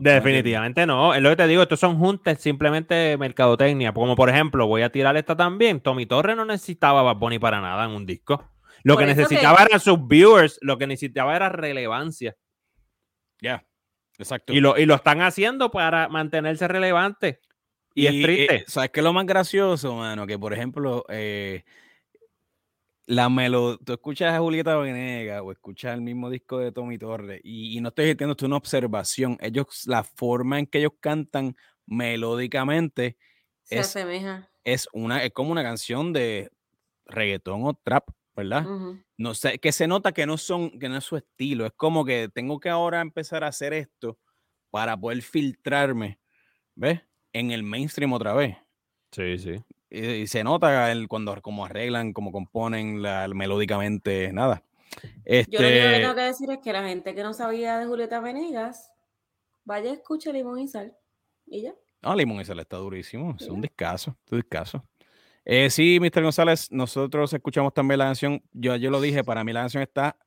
definitivamente no. Es lo que te digo, estos son juntes simplemente mercadotecnia. Como por ejemplo, voy a tirar esta también. Tommy Torres no necesitaba Bad Bunny para nada en un disco. Lo que necesitaba eran sus viewers, lo que necesitaba era relevancia. Ya, exacto. Y lo, y lo están haciendo para mantenerse relevante. Y, es triste. Eh, ¿Sabes qué es lo más gracioso, mano? Que por ejemplo, eh, la melodía, tú escuchas a Julieta Venegas o escuchas el mismo disco de Tommy Torres y, no estoy diciendo esto es una observación, ellos, la forma en que ellos cantan melódicamente Se es, asemeja. es, una, es como una canción de reggaetón o trap, ¿verdad? No sé, que se nota que no son, que no es su estilo, es como que tengo que ahora empezar a hacer esto para poder filtrarme, ¿ves? En el mainstream otra vez. Sí, sí. Y, se nota el, cuando como arreglan, como componen la, melódicamente, nada. Este... Yo lo único que tengo que decir es que la gente que no sabía de Julieta Venegas, vaya escucha Limón y Sal. Y ya. No, Limón y Sal está durísimo. Es un descaso, un descaso. Eh, sí, Mr. González, nosotros escuchamos también la canción. Yo, yo lo dije, para mí la canción está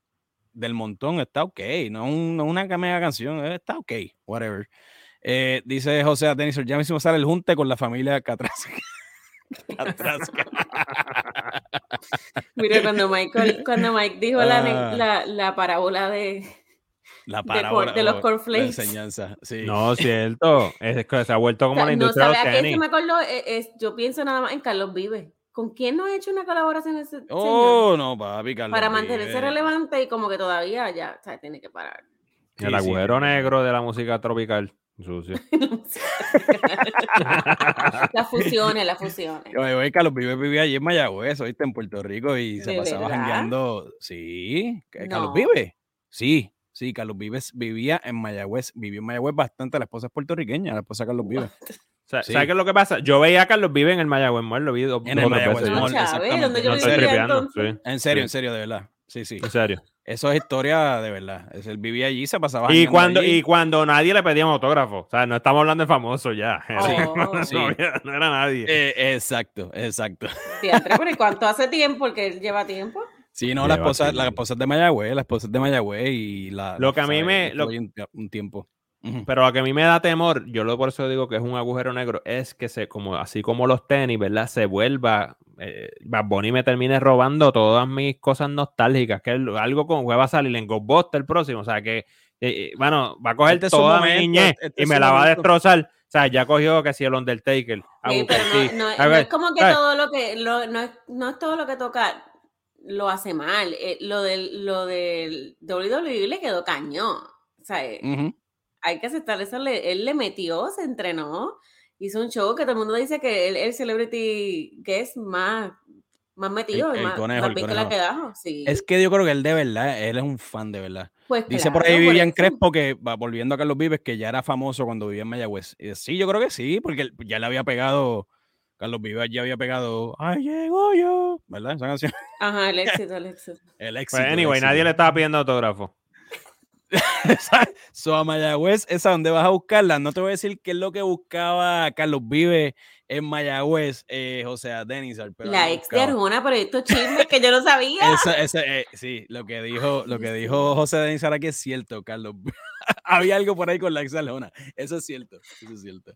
del montón, está ok. No, una mega canción, está ok, whatever. Eh, dice José Denis, ya mismo sale el junte con la familia Catraz. Mira, cuando Michael, cuando Mike dijo la, ah. la, la, parábola de, la parábola, de, los cornflakes. enseñanza, sí. No, cierto. Es que se ha vuelto como la industria no, de los me acordó? Eh, yo pienso nada más en Carlos Vive. ¿Con quién no ha hecho una colaboración ese Oh, no, papi, Carlos Para mantenerse relevante y como que todavía ya, o sea, tiene que parar. El agujero negro de la música tropical. Sucio. las fusiones, las fusiones. Oye, Carlos Vives vivía allí en Mayagüez, ¿oíste? En Puerto Rico y se pasaba jangueando. Sí, Carlos Vives. Sí, sí, Carlos Vives vivía en Mayagüez, vivió en Mayagüez bastante. La esposa es puertorriqueña, la esposa de Carlos Vives. ¿Sabes qué es lo que pasa? Yo veía a Carlos Vives en el Mayagüez Mall, lo vi dos, en el Mayagüez Mall, exactamente. yo En serio, en serio, de verdad. Sí, sí. En serio. Eso es historia de verdad. Él vivía allí, se pasaba. Y cuando, y cuando nadie le pedía autógrafo. O sea, no estamos hablando de famoso ya. Sí, no, era nadie. Eh, exacto, exacto. pero ¿y cuánto hace tiempo? que él lleva tiempo. Sí, no, las esposas, las esposas de Mayagüez, las esposas de Mayagüez y la. Lo que a mí me. un tiempo. Pero lo que a mí me da temor, yo lo por eso digo que es un agujero negro, es que se, como, así como los tenis, ¿verdad? Se vuelva, eh, Bad Bunny me termine robando todas mis cosas nostálgicas, que algo que va a salir en Ghostbusters el próximo, o sea que, eh, eh, bueno, va a coger este toda mi niñez este y me la va a destrozar. O sea, ya cogió que si el Undertaker. Sí, pero no, es como que todo lo que, no, es, no es todo lo que toca lo hace mal. lo del, lo del WWE le quedó cañón. O sea, hay que aceptar eso. él le metió, se entrenó, hizo un show que todo el mundo dice que él el celebrity que es más, más metido, el, más, conejo, Sí. Es que yo creo que él de verdad, él es un fan de verdad. Pues dice por ahí Vivian Crespo que, va volviendo a Carlos Vives, que ya era famoso cuando vivía en Mayagüez. sí, yo creo que sí, porque ya le había pegado. Carlos Vives ya había pegado ¡Ay, llego yo! ¿Verdad? Esa canción. Ajá, el éxito, el éxito. el éxito. Pues anyway, nadie le estaba pidiendo autógrafo. so a Mayagüez, esa donde vas a buscarla. No te voy a decir qué es lo que buscaba Carlos Vive en Mayagüez, eh, José Denis. La ex de Arjona, pero estos chismes que yo no sabía. Eh, sí, lo que dijo, lo que dijo José Denis ahora que es cierto, Carlos. Había algo por ahí con la ex de Arjona. Eso es cierto, eso es cierto.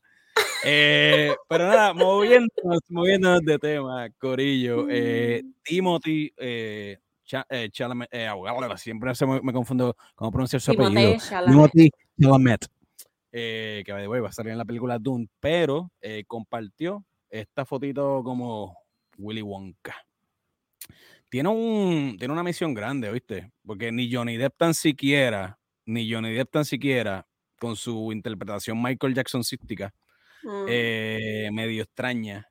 Eh, pero nada, moviéndonos, moviéndonos de tema, Corillo. Eh, eh, Chalamet, eh, siempre se me, confundo cómo pronunciar su apellido. Chalamet. Eh, que va a salir en la película Dune, pero compartió esta fotito como Willy Wonka. Tiene, un, tiene una misión grande, ¿viste? Porque ni Johnny Depp tan siquiera, ni Johnny Depp tan siquiera, con su interpretación Michael Jackson cística, mm. medio extraña,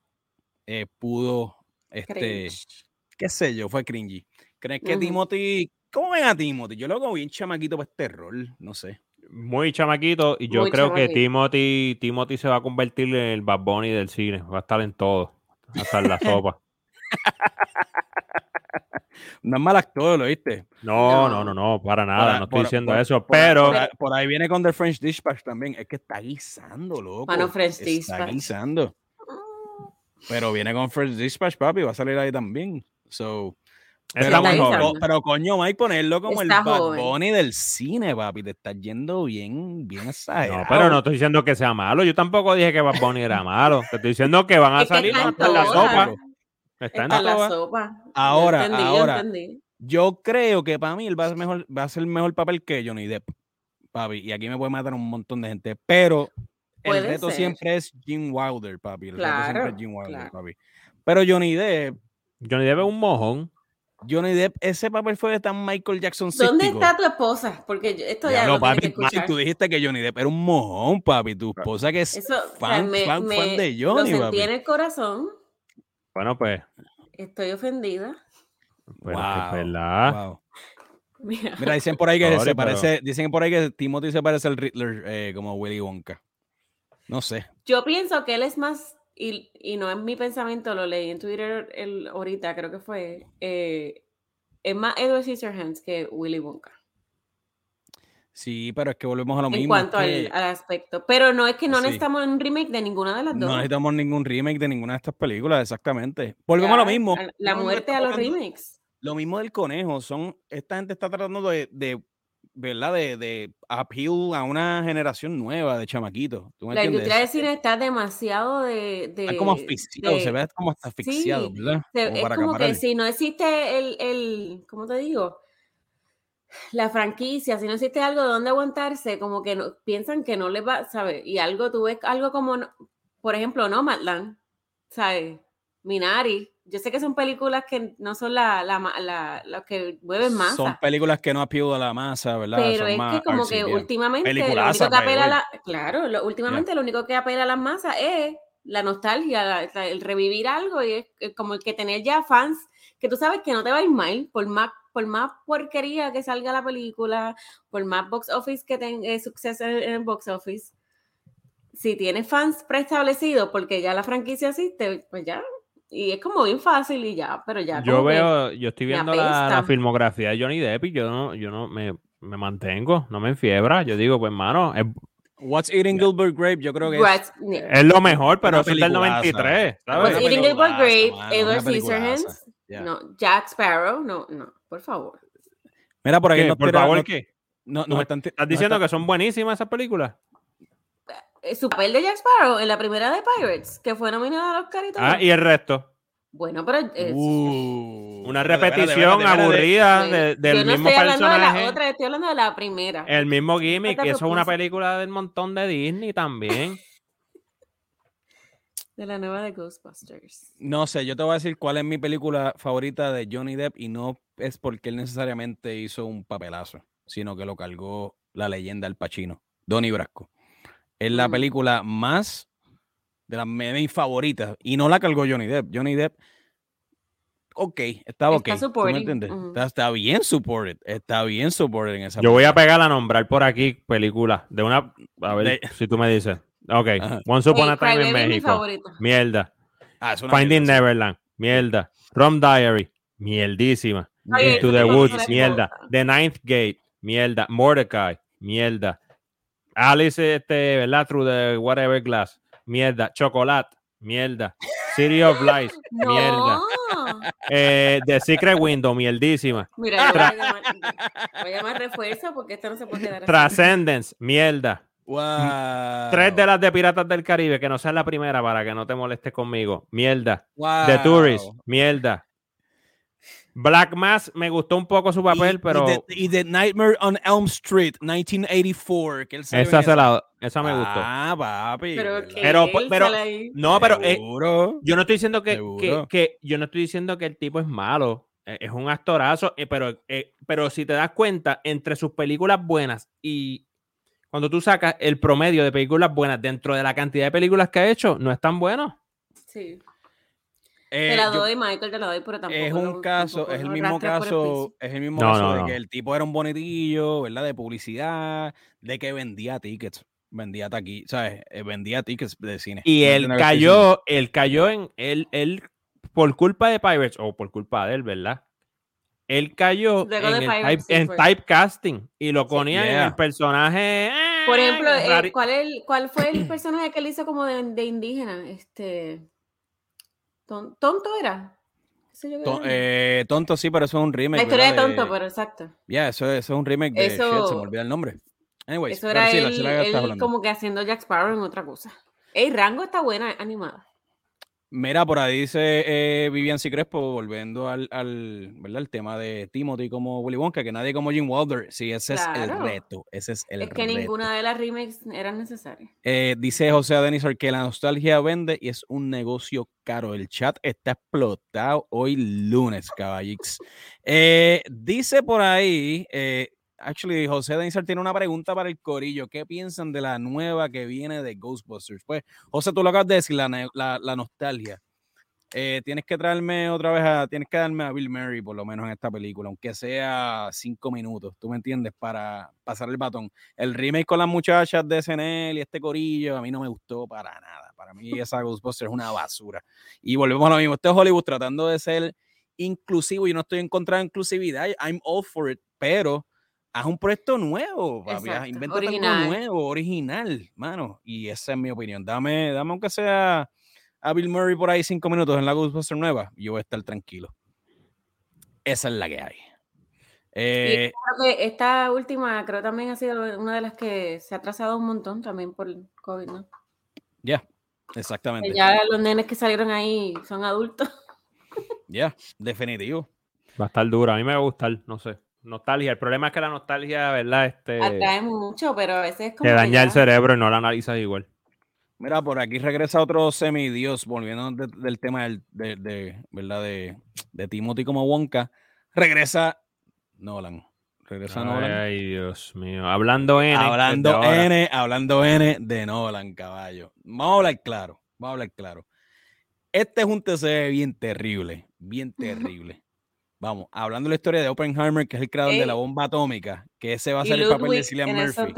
pudo este, qué sé yo, fue cringy. ¿Crees que Timothy, cómo ven a Timothy? Yo lo hago bien chamaquito para este rol, no sé. Muy chamaquito y yo creo que Timothy, Timothy se va a convertir en el Bad Bunny del cine, va a estar en todo, hasta en la sopa. no es mal actor, ¿lo viste? No, no, no, no, para nada, no estoy diciendo eso, pero... Por ahí, viene con The French Dispatch también, es que está guisando, loco. Bueno, French Está guisando. Pero viene con French Dispatch, papi, va a salir ahí también. So, pero, pero, coño, Mike, ponerlo como el Bad Bunny del cine, papi. Te estás yendo bien, bien exagerado. No, pero no estoy diciendo que sea malo. Yo tampoco dije que Bad Bunny era malo. Te estoy diciendo que van a salir en la sopa. Está en la sopa. Ahora, ahora. Yo creo que para mí él va a, ser mejor, va a ser mejor papel que Johnny Depp, papi. Y aquí me puede matar un montón de gente. Pero el reto siempre es Jim Wilder, papi. El reto siempre es Jim Wilder, papi. Pero Johnny Depp. Johnny Depp es un mojón. Johnny Depp, ese papel fue de tan Michael Jackson. ¿Dónde está tu esposa? Porque esto ya, lo papi, tú dijiste que Johnny Depp era un mojón, papi. Tu esposa que es fan, fan, de Johnny, lo sentí en el corazón. Bueno, pues. Estoy ofendida. Bueno, wow, verdad. Mira. dicen por ahí que se parece, dicen por ahí que Timothy se parece al Riddler eh, como Willy Wonka. No sé. Yo pienso que él es más y, y, no es mi pensamiento, lo leí en Twitter el, ahorita, creo que fue, eh, es más Edward Scissorhands que Willy Wonka. Sí, pero es que volvemos a lo mismo. En cuanto al, aspecto. Pero no es que no necesitamos un remake de ninguna de las dos. No necesitamos ningún remake de ninguna de estas películas, exactamente. Volvemos a lo mismo. La muerte a los remakes. Lo mismo del conejo. Son, esta gente está tratando de, de ¿verdad? De, de appeal a una generación nueva de chamaquitos. la industria del cine está demasiado de... de como asfixiado, se ve como hasta asfixiado, ¿verdad? es como que si no existe el, el, ¿cómo te digo? La franquicia, si no existe algo de dónde aguantarse, como que no, piensan que no les va, ¿sabes? Y algo, tú ves algo como, por ejemplo, Nomadland, ¿sabes? Minari, yo sé que son películas que no son la, la, la, que mueven masa. Son películas que no apiudan a la masa, ¿verdad? Pero es que como que últimamente lo único que apela a la, claro, lo, últimamente lo único que apela a las masas es la nostalgia, el revivir algo y es como el que tener ya fans que tú sabes que no te va a ir mal por más por más porquería que salga la película, por más box office que tenga eh, suceso en el box office, si tienes fans preestablecidos porque ya la franquicia existe, pues ya y es como bien fácil y ya, pero ya. Yo veo, yo estoy viendo la, filmografía de Johnny Depp y yo no, yo no me, me mantengo, no me enfiebra. Yo digo, pues, hermano, What's Eating Gilbert Grape, yo creo que es, es lo mejor, pero es del 93. ¿sabes? What's Eating Gilbert Grape, Edward Scissorhands, no, Jack Sparrow, no, no, por favor. Mira, por aquí no Por favor, ¿qué? No, no, están, ¿Estás diciendo que son buenísimas esas películas? Eh, su papel de Jack Sparrow en la primera de Pirates, que fue nominada a los caritos. Ah, y el resto. Bueno, pero es, uh, una repetición aburrida de, del yo no mismo estoy hablando de la otra, estoy hablando de la primera. El mismo gimmick, y eso es una película del montón de Disney también. de la nueva de Ghostbusters. No sé, yo te voy a decir cuál es mi película favorita de Johnny Depp y no es porque él necesariamente hizo un papelazo, sino que lo cargó la leyenda del Pachino, Donnie Brasco. Es la mm. película más de las mis favoritas. Y no la cargó Johnny Depp. Johnny Depp, ok, está ok. Está, ¿Me entiendes? está, bien supported. Está bien supported en esa Yo voy a pegar a nombrar por aquí películas de una. A ver si tú me dices. Ok, Once Upon a Time en México. Mierda. Ah, Finding Neverland. Mierda. Rom Diary. Mierdísima. Into the Woods. Mierda. The Ninth Gate. Mierda. Mordecai. Mierda. Alice, este, ¿verdad? Through the Whatever Glass. Mierda. Chocolate. Mierda. City of Lies. Mierda. Eh, The Secret Window. Mierdísima. Mira, voy, a llamar, refuerzo porque esto no se puede quedar Transcendence. Mierda. Wow. Tres de las de Piratas del Caribe, que no sea la primera para que no te molestes conmigo. Mierda. The Tourist. Mierda. Black Mass me gustó un poco su papel, pero. Y The Nightmare on Elm Street, 1984. Que esa, se la, esa me gustó. Ah, papi. Pero, pero, pero no, pero eh, yo no estoy diciendo que, que, que, yo no estoy diciendo que el tipo es malo. Eh, es un actorazo, eh, pero, pero si te das cuenta, entre sus películas buenas y cuando tú sacas el promedio de películas buenas dentro de la cantidad de películas que ha hecho, no es tan bueno. Sí. Te la doy, Michael, te la doy, pero tampoco. Es un caso, es el mismo caso, es el mismo caso de que el tipo era un bonitillo, ¿verdad? De publicidad, de que vendía tickets vendía aquí, ¿sabes? Eh, vendía tickets de cine. Y él cayó, él cayó en, él, él, por culpa de Pirates, o por culpa de él, ¿verdad? Él cayó en, typecasting y lo ponía en el personaje. por ejemplo, eh, ¿cuál, el, ¿cuál fue el personaje que él hizo como de, indígena? Este. ¿Tonto era? Eh, tonto sí, pero eso es un remake. La historia de tonto, pero exacto. Ya, eso, eso, es un remake de se me olvida el nombre. Eso era él, como que haciendo Jack Sparrow en otra cosa. El Rango está buena, animada. Mira, por ahí dice eh, Vivian Crespo, volviendo al, al, ¿verdad? el tema de Timothy como Willy Wonka, que nadie como Jim Wilder. Sí, ese es el reto. Ese es el Es que ninguna de las remakes eran necesarias. Eh, dice José Denisor que la nostalgia vende y es un negocio caro. El chat está explotado hoy lunes, caballix. Eh, dice por ahí, eh, Actually, José Denzer tiene una pregunta para el Corillo. ¿Qué piensan de la nueva que viene de Ghostbusters? Pues, José, tú lo acabas de decir, la, nostalgia. Eh, tienes que traerme otra vez a, tienes que darme a Bill Murray por lo menos en esta película, aunque sea cinco minutos, ¿tú me entiendes? Para pasar el batón. El remake con las muchachas de SNL y este corillo, a mí no me gustó para nada. Para mí esa Ghostbusters es una basura. Y volvemos a lo mismo. Este es Hollywood tratando de ser inclusivo. Yo no estoy en contra de inclusividad. I'm all for it, pero haz un proyecto nuevo, papi. Inventa algo nuevo, original, mano. Y esa es mi opinión. Dame, dame aunque sea a Bill Murray por ahí cinco minutos en la Ghostbusters nueva, y yo voy a estar tranquilo. Esa es la que hay. Eh, esta última creo también ha sido una de las que se ha atrasado un montón también por el COVID, ¿no? Ya, exactamente. ya los nenes que salieron ahí son adultos. Ya, definitivo. Va a estar dura. A mí me va a gustar, no sé nostalgia. El problema es que la nostalgia, ¿verdad? Este, Atrae mucho, pero a veces es como. Te daña el cerebro y no la analizas igual. Mira, por aquí regresa otro semidios, volviendo del tema del, de, ¿verdad? De, de Timothy como Wonka. Regresa Nolan. Regresa Nolan. Ay, Dios mío. Hablando N. Hablando N, hablando N de Nolan, caballo. Vamos a hablar claro. Vamos a hablar claro. Este es un TC bien terrible. Bien terrible. Vamos, hablando de la historia de Oppenheimer, que es el creador de la bomba atómica, que ese va a ser el papel de Cillian Murphy.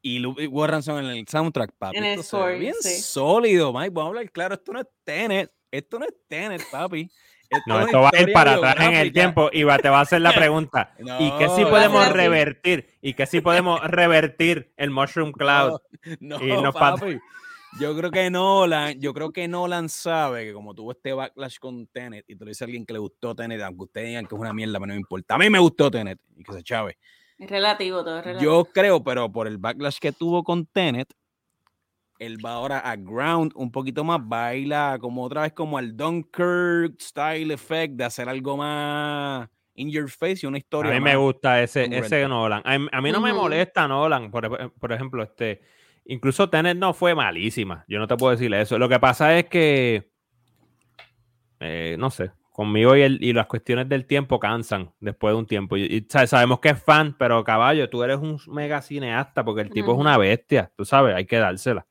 Y Ludwig Warrenson en el soundtrack, papi. En esto el bien sólido, Mike. Vamos a hablar claro, esto no es Tenet. Esto no es Tenet, papi. no, esto va a ir para atrás en el tiempo y va, te va a hacer la pregunta. ¿Y qué si podemos revertir? ¿Y qué si podemos revertir el Mushroom Cloud? No, no papi. Yo creo que Nolan, yo creo que Nolan sabe que como tuvo este backlash con Tenet y te lo dice alguien que le gustó Tenet, aunque ustedes digan que es una mierda, pero no me importa. A mí me gustó Tenet y que se chave. Es relativo, todo es relativo. Yo creo, pero por el backlash que tuvo con Tenet, él va ahora a Ground un poquito más, baila como otra vez como al Dunkirk style effect de hacer algo más in your face y una historia. A mí me gusta ese, ese Nolan. A, mí no me molesta Nolan, por, por ejemplo, este Incluso Tenet no fue malísima. Yo no te puedo decir eso. Lo que pasa es que, eh, no sé, conmigo y, y, las cuestiones del tiempo cansan después de un tiempo. Y, sabemos que es fan, pero caballo, tú eres un mega cineasta porque el tipo es una bestia. Tú sabes, hay que dársela.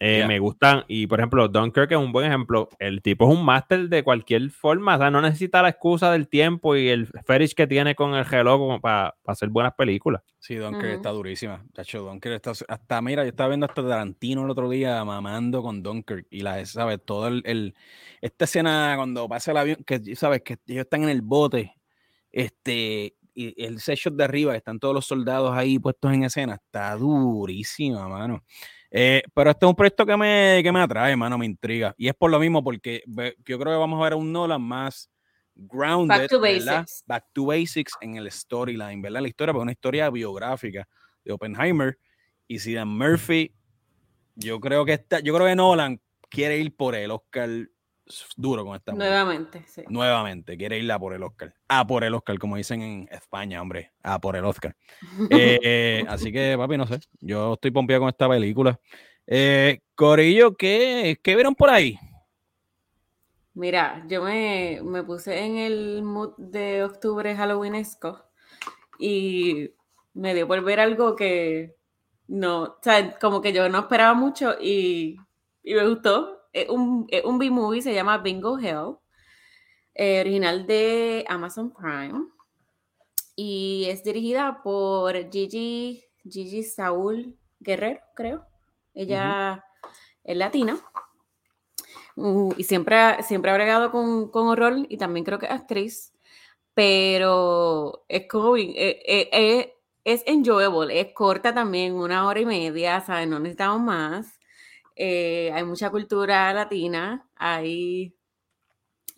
Eh, me gustan, y por ejemplo, Dunkirk es un buen ejemplo. El tipo es un máster de cualquier forma, o sea, no necesita la excusa del tiempo y el fetish que tiene con el reloj para hacer buenas películas. Sí, Dunkirk está durísima. hecho, Dunkirk está, hasta, mira, yo estaba viendo hasta Tarantino el otro día mamando con Dunkirk y la, ¿sabes? Todo el, esta escena cuando pasa el avión, que, ¿sabes? Que ellos están en el bote, este, y el set shot de arriba, están todos los soldados ahí puestos en escena, está durísima, mano. Eh, pero este es un proyecto que me, que me atrae, mano, me intriga. Y es por lo mismo, porque yo creo que vamos a ver a un Nolan más grounded, Back to basics, Back to basics en el storyline, ¿verdad? La historia, pues una historia biográfica de Oppenheimer. Y si Dan Murphy, yo creo que está, yo creo que Nolan quiere ir por el Oscar duro con esta. Nuevamente, sí. Nuevamente, quiere ir a por el Oscar. A por el Oscar, como dicen en España, hombre. A por el Oscar. Eh, así que, papi, no sé. Yo estoy pompeado con esta película. Eh, Corillo, ¿qué, ¿qué vieron por ahí? Mira, yo me, me, puse en el mood de octubre halloweenesco y me dio por ver algo que no, o sea, como que yo no esperaba mucho y, y me gustó es un, un B-movie, se llama Bingo Hell, eh, original de Amazon Prime. Y es dirigida por Gigi, Gigi Saúl Guerrero, creo. Ella es latina. Uh, y siempre, siempre ha bregado con, con, horror y también creo que es actriz. Pero es como. Eh, eh, es enjoyable, es corta también, una hora y media, ¿sabes? No necesitamos más. Eh, hay mucha cultura latina, hay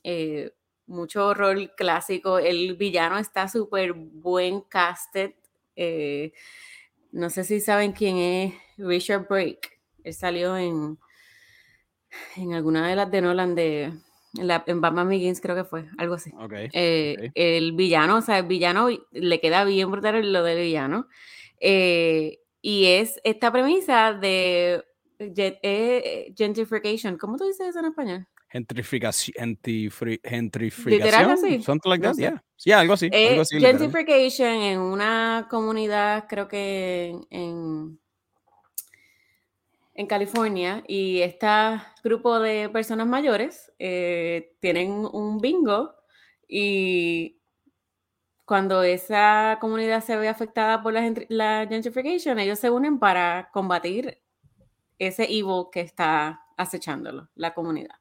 eh, mucho horror clásico. El villano está súper buen casted. Eh, no sé si saben quién es Richard Brake. Él salió en, en alguna de las de Nolan de en, la, en Batman Begins creo que fue, algo así. Eh, el villano, o sea, el villano le queda bien brutal lo del villano. Eh, y es esta premisa de gentrification. ¿Cómo tú dices eso en español? Gentrificación. Gentrificación. Así? Something like that, yeah. Sí, algo así. algo así gentrification en una comunidad, creo que en en California y este grupo de personas mayores eh, tienen un bingo y cuando esa comunidad se ve afectada por la, la gentrification, ellos se unen para combatir ese evil que está acechándolo, la comunidad.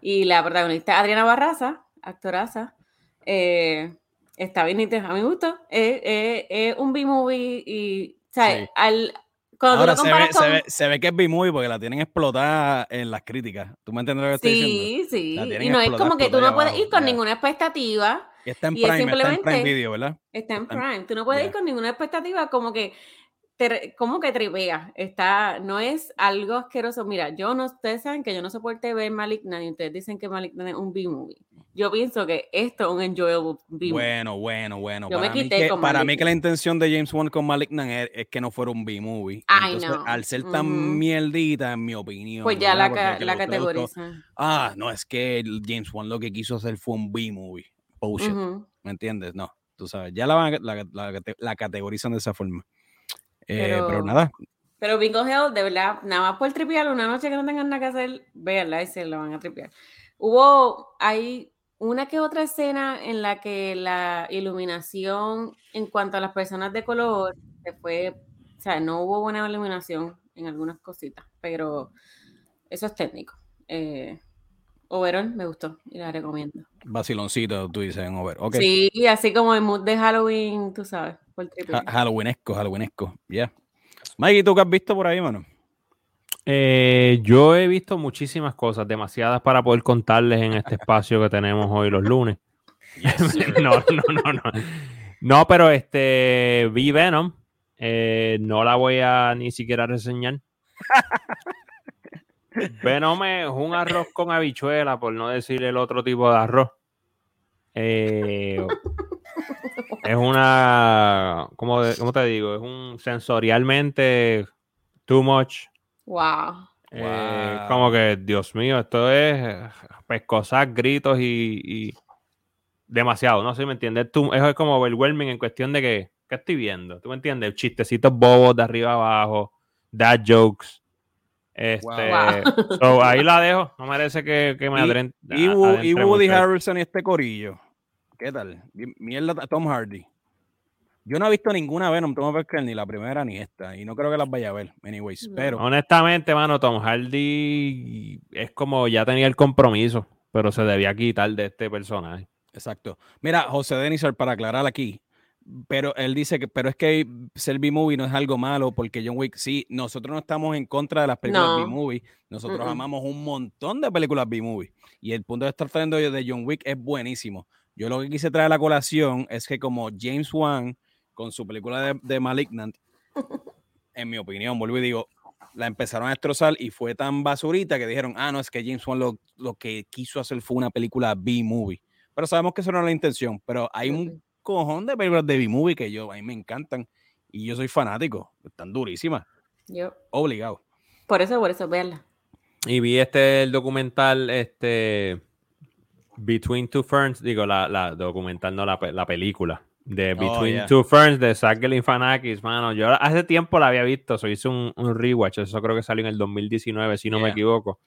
Y la protagonista Adriana Barraza, actoraza, eh, está bien A mí me gustó. Es un B-movie y, al, Ahora se ve, se, ve, que es B-movie porque la tienen explotada en las críticas. ¿Tú me entiendes lo que estoy diciendo? Sí, sí. Y no es como que tú no puedes ir con ninguna expectativa. está en Prime, está en Prime Video, ¿verdad? Está en Prime. Tú no puedes ir con ninguna expectativa como que como que tripea. Está, no es algo asqueroso. Mira, yo no, ustedes saben que yo no soporto ver Malignant y ustedes dicen que Malignant es un B-movie. Yo pienso que esto es un enjoyable B-movie. Bueno, bueno, bueno. Yo para me quité mí que, Para mí que la intención de James Wan con Malignant es, que no fuera un B-movie. Al ser tan mierdita, en mi opinión. Pues ya la, la categoriza. Ah, no, es que James Wan lo que quiso hacer fue un B-movie. Bullshit. ¿Me entiendes? No, tú sabes. Ya la, la, la categorizan de esa forma. Eh, pero, nada. Pero Bingo Hell, de verdad, nada más por tripear, una noche que no tengan nada que hacer, véanla y se la van a tripear. Hubo, hay una que otra escena en la que la iluminación en cuanto a las personas de color se fue, o sea, no hubo buena iluminación en algunas cositas, pero eso es técnico. Eh, overall me gustó y la recomiendo. Vaciloncito, tú dices en Over. Sí, así como el mood de Halloween, tú sabes. Halloweenesco, Halloweenesco, ya. Yeah. Mikey, ¿tú qué has visto por ahí, mano? Eh, yo he visto muchísimas cosas, demasiadas para poder contarles en este espacio que tenemos hoy los lunes. no, no, no, no. No, pero este vi Venom. Eh, no la voy a ni siquiera reseñar. Venom es un arroz con habichuela, por no decir el otro tipo de arroz. Eh, es una, ¿cómo, te digo? Es un sensorialmente too much. Wow. Eh, como que, Dios mío, esto es pescosas, gritos y, demasiado, no sé si me entiendes. Tú, es como overwhelming en cuestión de que, ¿qué estoy viendo? ¿Tú me entiendes? Chistecitos bobos de arriba abajo, dad jokes. Este, ahí la dejo, no merece que, que me adren. Y, y Woody Harrison y este corillo. ¿Qué tal? Mierda, Tom Hardy. Yo no he visto ninguna Venom, Tom Hardy, ni la primera ni esta, y no creo que las vaya a ver, anyways, pero... Honestamente, mano, Tom Hardy es como ya tenía el compromiso, pero se debía quitar de este personaje. Exacto. Mira, José Denisar, para aclarar aquí, pero él dice que, pero es que ser B-movie no es algo malo, porque John Wick, sí, nosotros no estamos en contra de las películas B-movie, nosotros amamos un montón de películas B-movie, y el punto de estar hablando de John Wick es buenísimo. Yo lo que quise traer a la colación es que como James Wan, con su película de, Malignant, en mi opinión, vuelvo y digo, la empezaron a destrozar y fue tan basurita que dijeron, ah, no, es que James Wan lo, lo que quiso hacer fue una película B-movie. Pero sabemos que eso no era la intención, pero hay un cojón de películas de B-movie que yo, a mí me encantan y yo soy fanático, están durísimas. Yo. Obligado. Por eso, por eso, verla. Y vi este el documental, este Between Two Ferns, digo, la, la documental, no la, la película de oh, Between Two Ferns de Zach Galifianakis, mano. Yo hace tiempo la había visto, so hice un, un rewatch, eso creo que salió en el 2019, si no me equivoco.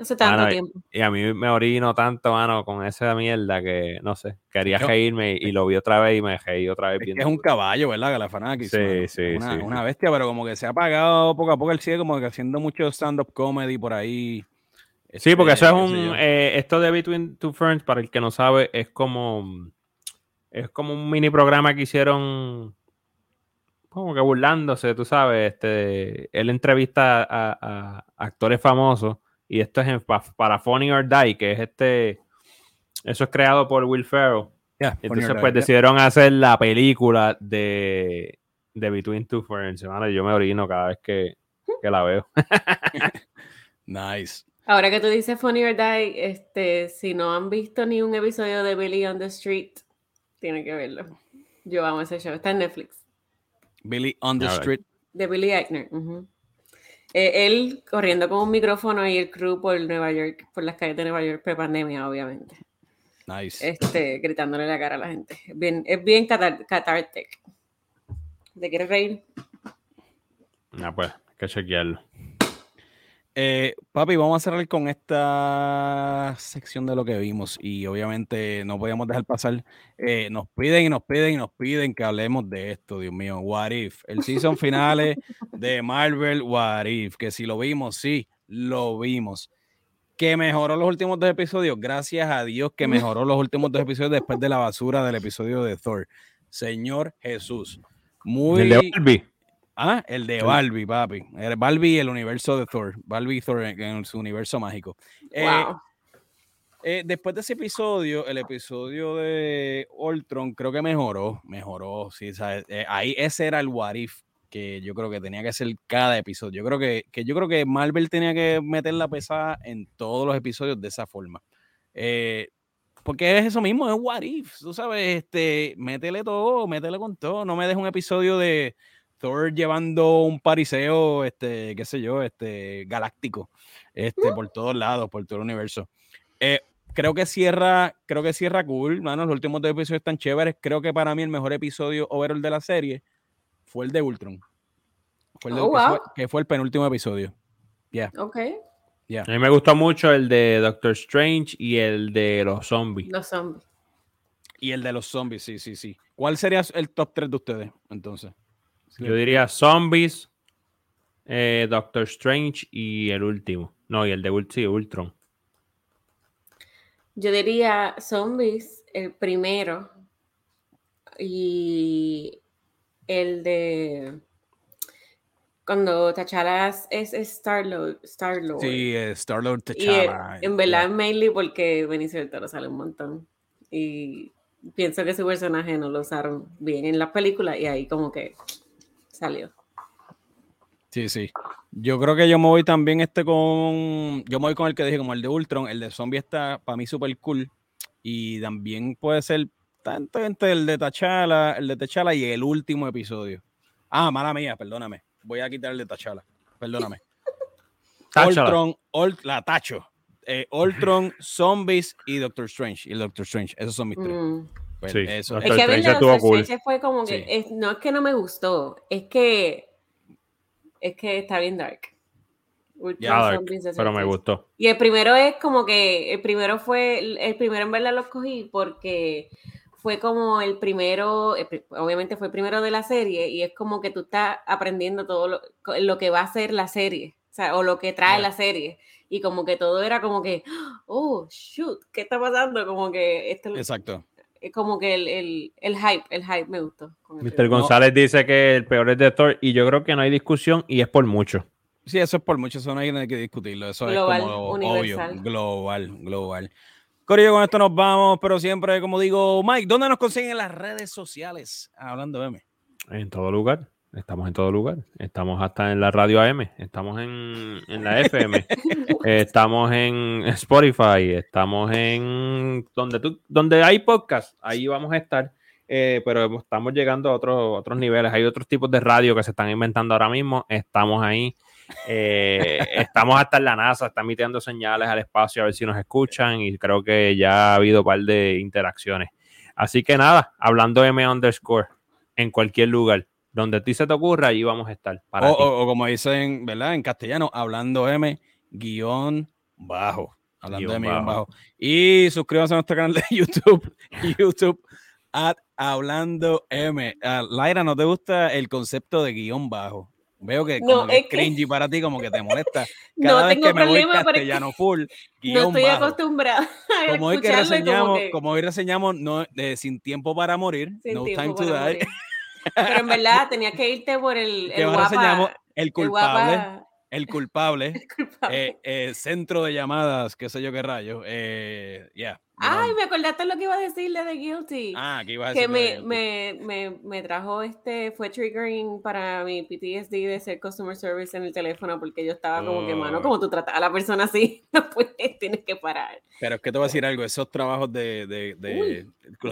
Hace tanto tiempo. Y, a mí me orino tanto, mano, con esa mierda que, no sé, quería reírme y, lo vi otra vez y me reí otra vez. Es, es un caballo, ¿verdad? Galafanakis. Sí, sí, una, sí. Una bestia, pero como que se ha apagado poco a poco. el sigue como que haciendo mucho stand-up comedy por ahí. Sí, porque eso es este, un. Eh, esto de Between Two Ferns, para el que no sabe, es como. Es como un mini programa que hicieron. Como que burlándose, tú sabes. Este, él entrevista a actores famosos y esto es para Funny or Die, que es este. Eso es creado por Will Ferrell. Entonces, pues decidieron hacer la película de, de Between Two Ferns. Yo me orino cada vez que, que la veo. nice. Ahora que tú dices Funny or Die, este, si no han visto ni un episodio de Billy on the Street, tienen que verlo. Yo amo ese show. Está en Netflix. Billy on the Street. De Billy Eichner. Eh, él corriendo con un micrófono y el crew por Nueva York, por las calles de Nueva York, pre-pandemia, obviamente. Nice. Este, gritándole la cara a la gente. Bien, es bien catártico. ¿Te quieres reír? No, pues, hay que chequearlo. Eh, papi, vamos a cerrar con esta sección de lo que vimos y obviamente no podíamos dejar pasar. Eh, nos piden y nos piden y nos piden que hablemos de esto, Dios mío. What If, el season finales de Marvel What If, que si lo vimos, sí, lo vimos. Que mejoró los últimos dos episodios, gracias a Dios que mejoró los últimos dos episodios después de la basura del episodio de Thor. Señor Jesús. Muy. Ah, el de Barbie, papi. El Barbie y el universo de Thor. Barbie y Thor en, su universo mágico. Eh, eh, después de ese episodio, el episodio de Ultron creo que mejoró. Mejoró, sí, ¿sabes? Eh, ahí ese era el what if que yo creo que tenía que ser cada episodio. Yo creo que, que yo creo que Marvel tenía que meter la pesada en todos los episodios de esa forma. porque es eso mismo, es what if. Tú sabes, este, métele todo, métele con todo. No me dejes un episodio de Thor llevando un pariseo, este, qué sé yo, este, galáctico, este, por todos lados, por todo el universo. Eh, creo que cierra, creo que cierra cool, mano, los últimos dos episodios están chéveres. Creo que para mí el mejor episodio overall de la serie fue el de Ultron. Fue el de, oh, que, fue, el penúltimo episodio. Ya. Ok. A mí me gustó mucho el de Doctor Strange y el de los zombies. Los zombies. Y el de los zombies, sí, sí, sí. ¿Cuál sería el top 3 de ustedes, entonces? Yo diría Zombies, eh, Doctor Strange y el último. No, y el de Ultron. Yo diría Zombies, el primero. Y el de. Cuando T'Challa es, Star-Lord. Star sí, Star-Lord T'Challa. en verdad, mainly porque Benicio del Toro sale un montón. Y pienso que su personaje no lo usaron bien en la película y ahí como que salió. Sí, sí. Yo creo que yo me voy también este con. Yo me voy con el que dije, como el de Ultron. El de Zombie está para mí súper cool. Y también puede ser tanto entre el de Tachala, el de Tachala y el último episodio. Ah, mala mía, perdóname. Voy a quitar el de Tachala. Perdóname. Ultron, la Tacho. Eh, Ultron, Zombies y Doctor Strange. Y el Doctor Strange. Esos son mis tres. Pues, eso, es que ver, fue como que no es que no me gustó, es que es que está bien dark. pero me gustó. Y el primero es como que el primero fue el primero en verdad lo cogí porque fue como el primero, obviamente fue el primero de la serie y es como que tú estás aprendiendo todo lo, lo que va a ser la serie, o, sea, o lo que trae la serie y como que todo era como que, oh, shoot, ¿qué está pasando? Como que esto Exacto como que el, hype, el hype me gustó. Mr. González dice que el peor es de Thor y yo creo que no hay discusión y es por mucho. Sí, eso es por mucho, eso no hay que discutirlo, eso es como obvio, global, global. Corillo, con esto nos vamos, pero siempre, como digo, Mike, ¿dónde nos consiguen las redes sociales? Hablando de M. En todo lugar. Estamos en todo lugar. Estamos hasta en la radio AM, estamos en, la FM, estamos en Spotify, estamos en donde tú, donde hay podcast, ahí vamos a estar. Eh, pero estamos llegando a otros, otros niveles. Hay otros tipos de radio que se están inventando ahora mismo. Estamos ahí. Eh, estamos hasta en la NASA, está emitiendo señales al espacio a ver si nos escuchan y creo que ya ha habido un par de interacciones. Así que nada, hablando M underscore en cualquier lugar donde a ti se te ocurra, ahí vamos a estar. o, como dicen, ¿verdad? En castellano, hablando M, guion bajo. Hablando de guion bajo. Y suscríbanse a nuestro canal de YouTube. YouTube at Hablando M. Uh, Laira, ¿no te gusta el concepto de guion bajo? Veo que, como es cringy para ti, como que te molesta. Cada no vez tengo que me problema, voy castellano full, guion No estoy acostumbrada a como hoy que reseñamos, como, hoy reseñamos no, Sin Tiempo para Morir, No Time to Die. Pero en verdad tenía que irte por el, el guapa, el culpable el culpable, eh, eh, centro de llamadas, qué sé yo qué rayo. Eh, ya. Ay, me acordaste lo que iba a decirle de Guilty. Ah, que iba a. Que me, me, me, me, trajo este, fue triggering para mi PTSD de ser customer service en el teléfono, porque yo estaba como que, mano, oh. como tú tratas a la persona así, pues tienes que parar. Pero es que te voy a decir algo, esos trabajos de, de, de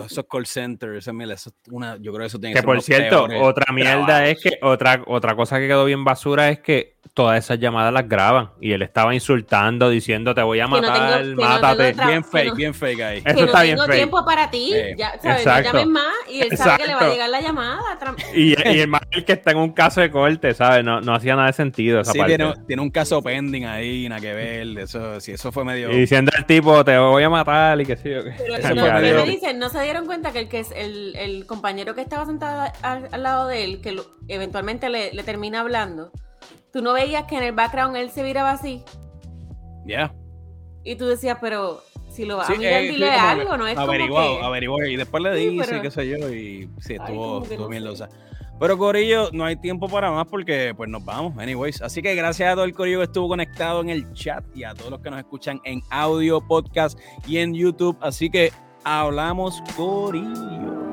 esos call centers, eso, una, yo creo que eso tiene que, que por cierto, otra mierda es que, otra, otra cosa que quedó bien basura es que todas esas llamadas las graban y él estaba insultando, diciendo te voy a matar, mátate. bien fake, bien fake ahí. Eso que no está tengo tiempo para ti, ya, ¿sabes? No llames más y él sabe que le va a llegar la llamada. Y, y el más que está en un caso de corte, ¿sabes? No, no hacía nada de sentido esa sí, parte. Tiene, tiene, un caso pending ahí, nada que ver, eso, si eso fue medio... Y diciendo al tipo, te voy a matar y qué sé yo. Pero no, me dicen, no se dieron cuenta que el, que es el, el compañero que estaba sentado al, lado de él, que eventualmente le, le termina hablando, tú no veías que en el background él se viraba así. Ya. Y tú decías, pero si lo va a mirar, eh, dile algo, no es averiguado, que... Y después le dice, qué sé yo, y sí, estuvo, estuvo bien losa. Pero Corillo, no hay tiempo para más porque pues nos vamos, anyways. Así que gracias a todo el Corillo que estuvo conectado en el chat y a todos los que nos escuchan en audio, podcast y en YouTube. Así que hablamos Corillo.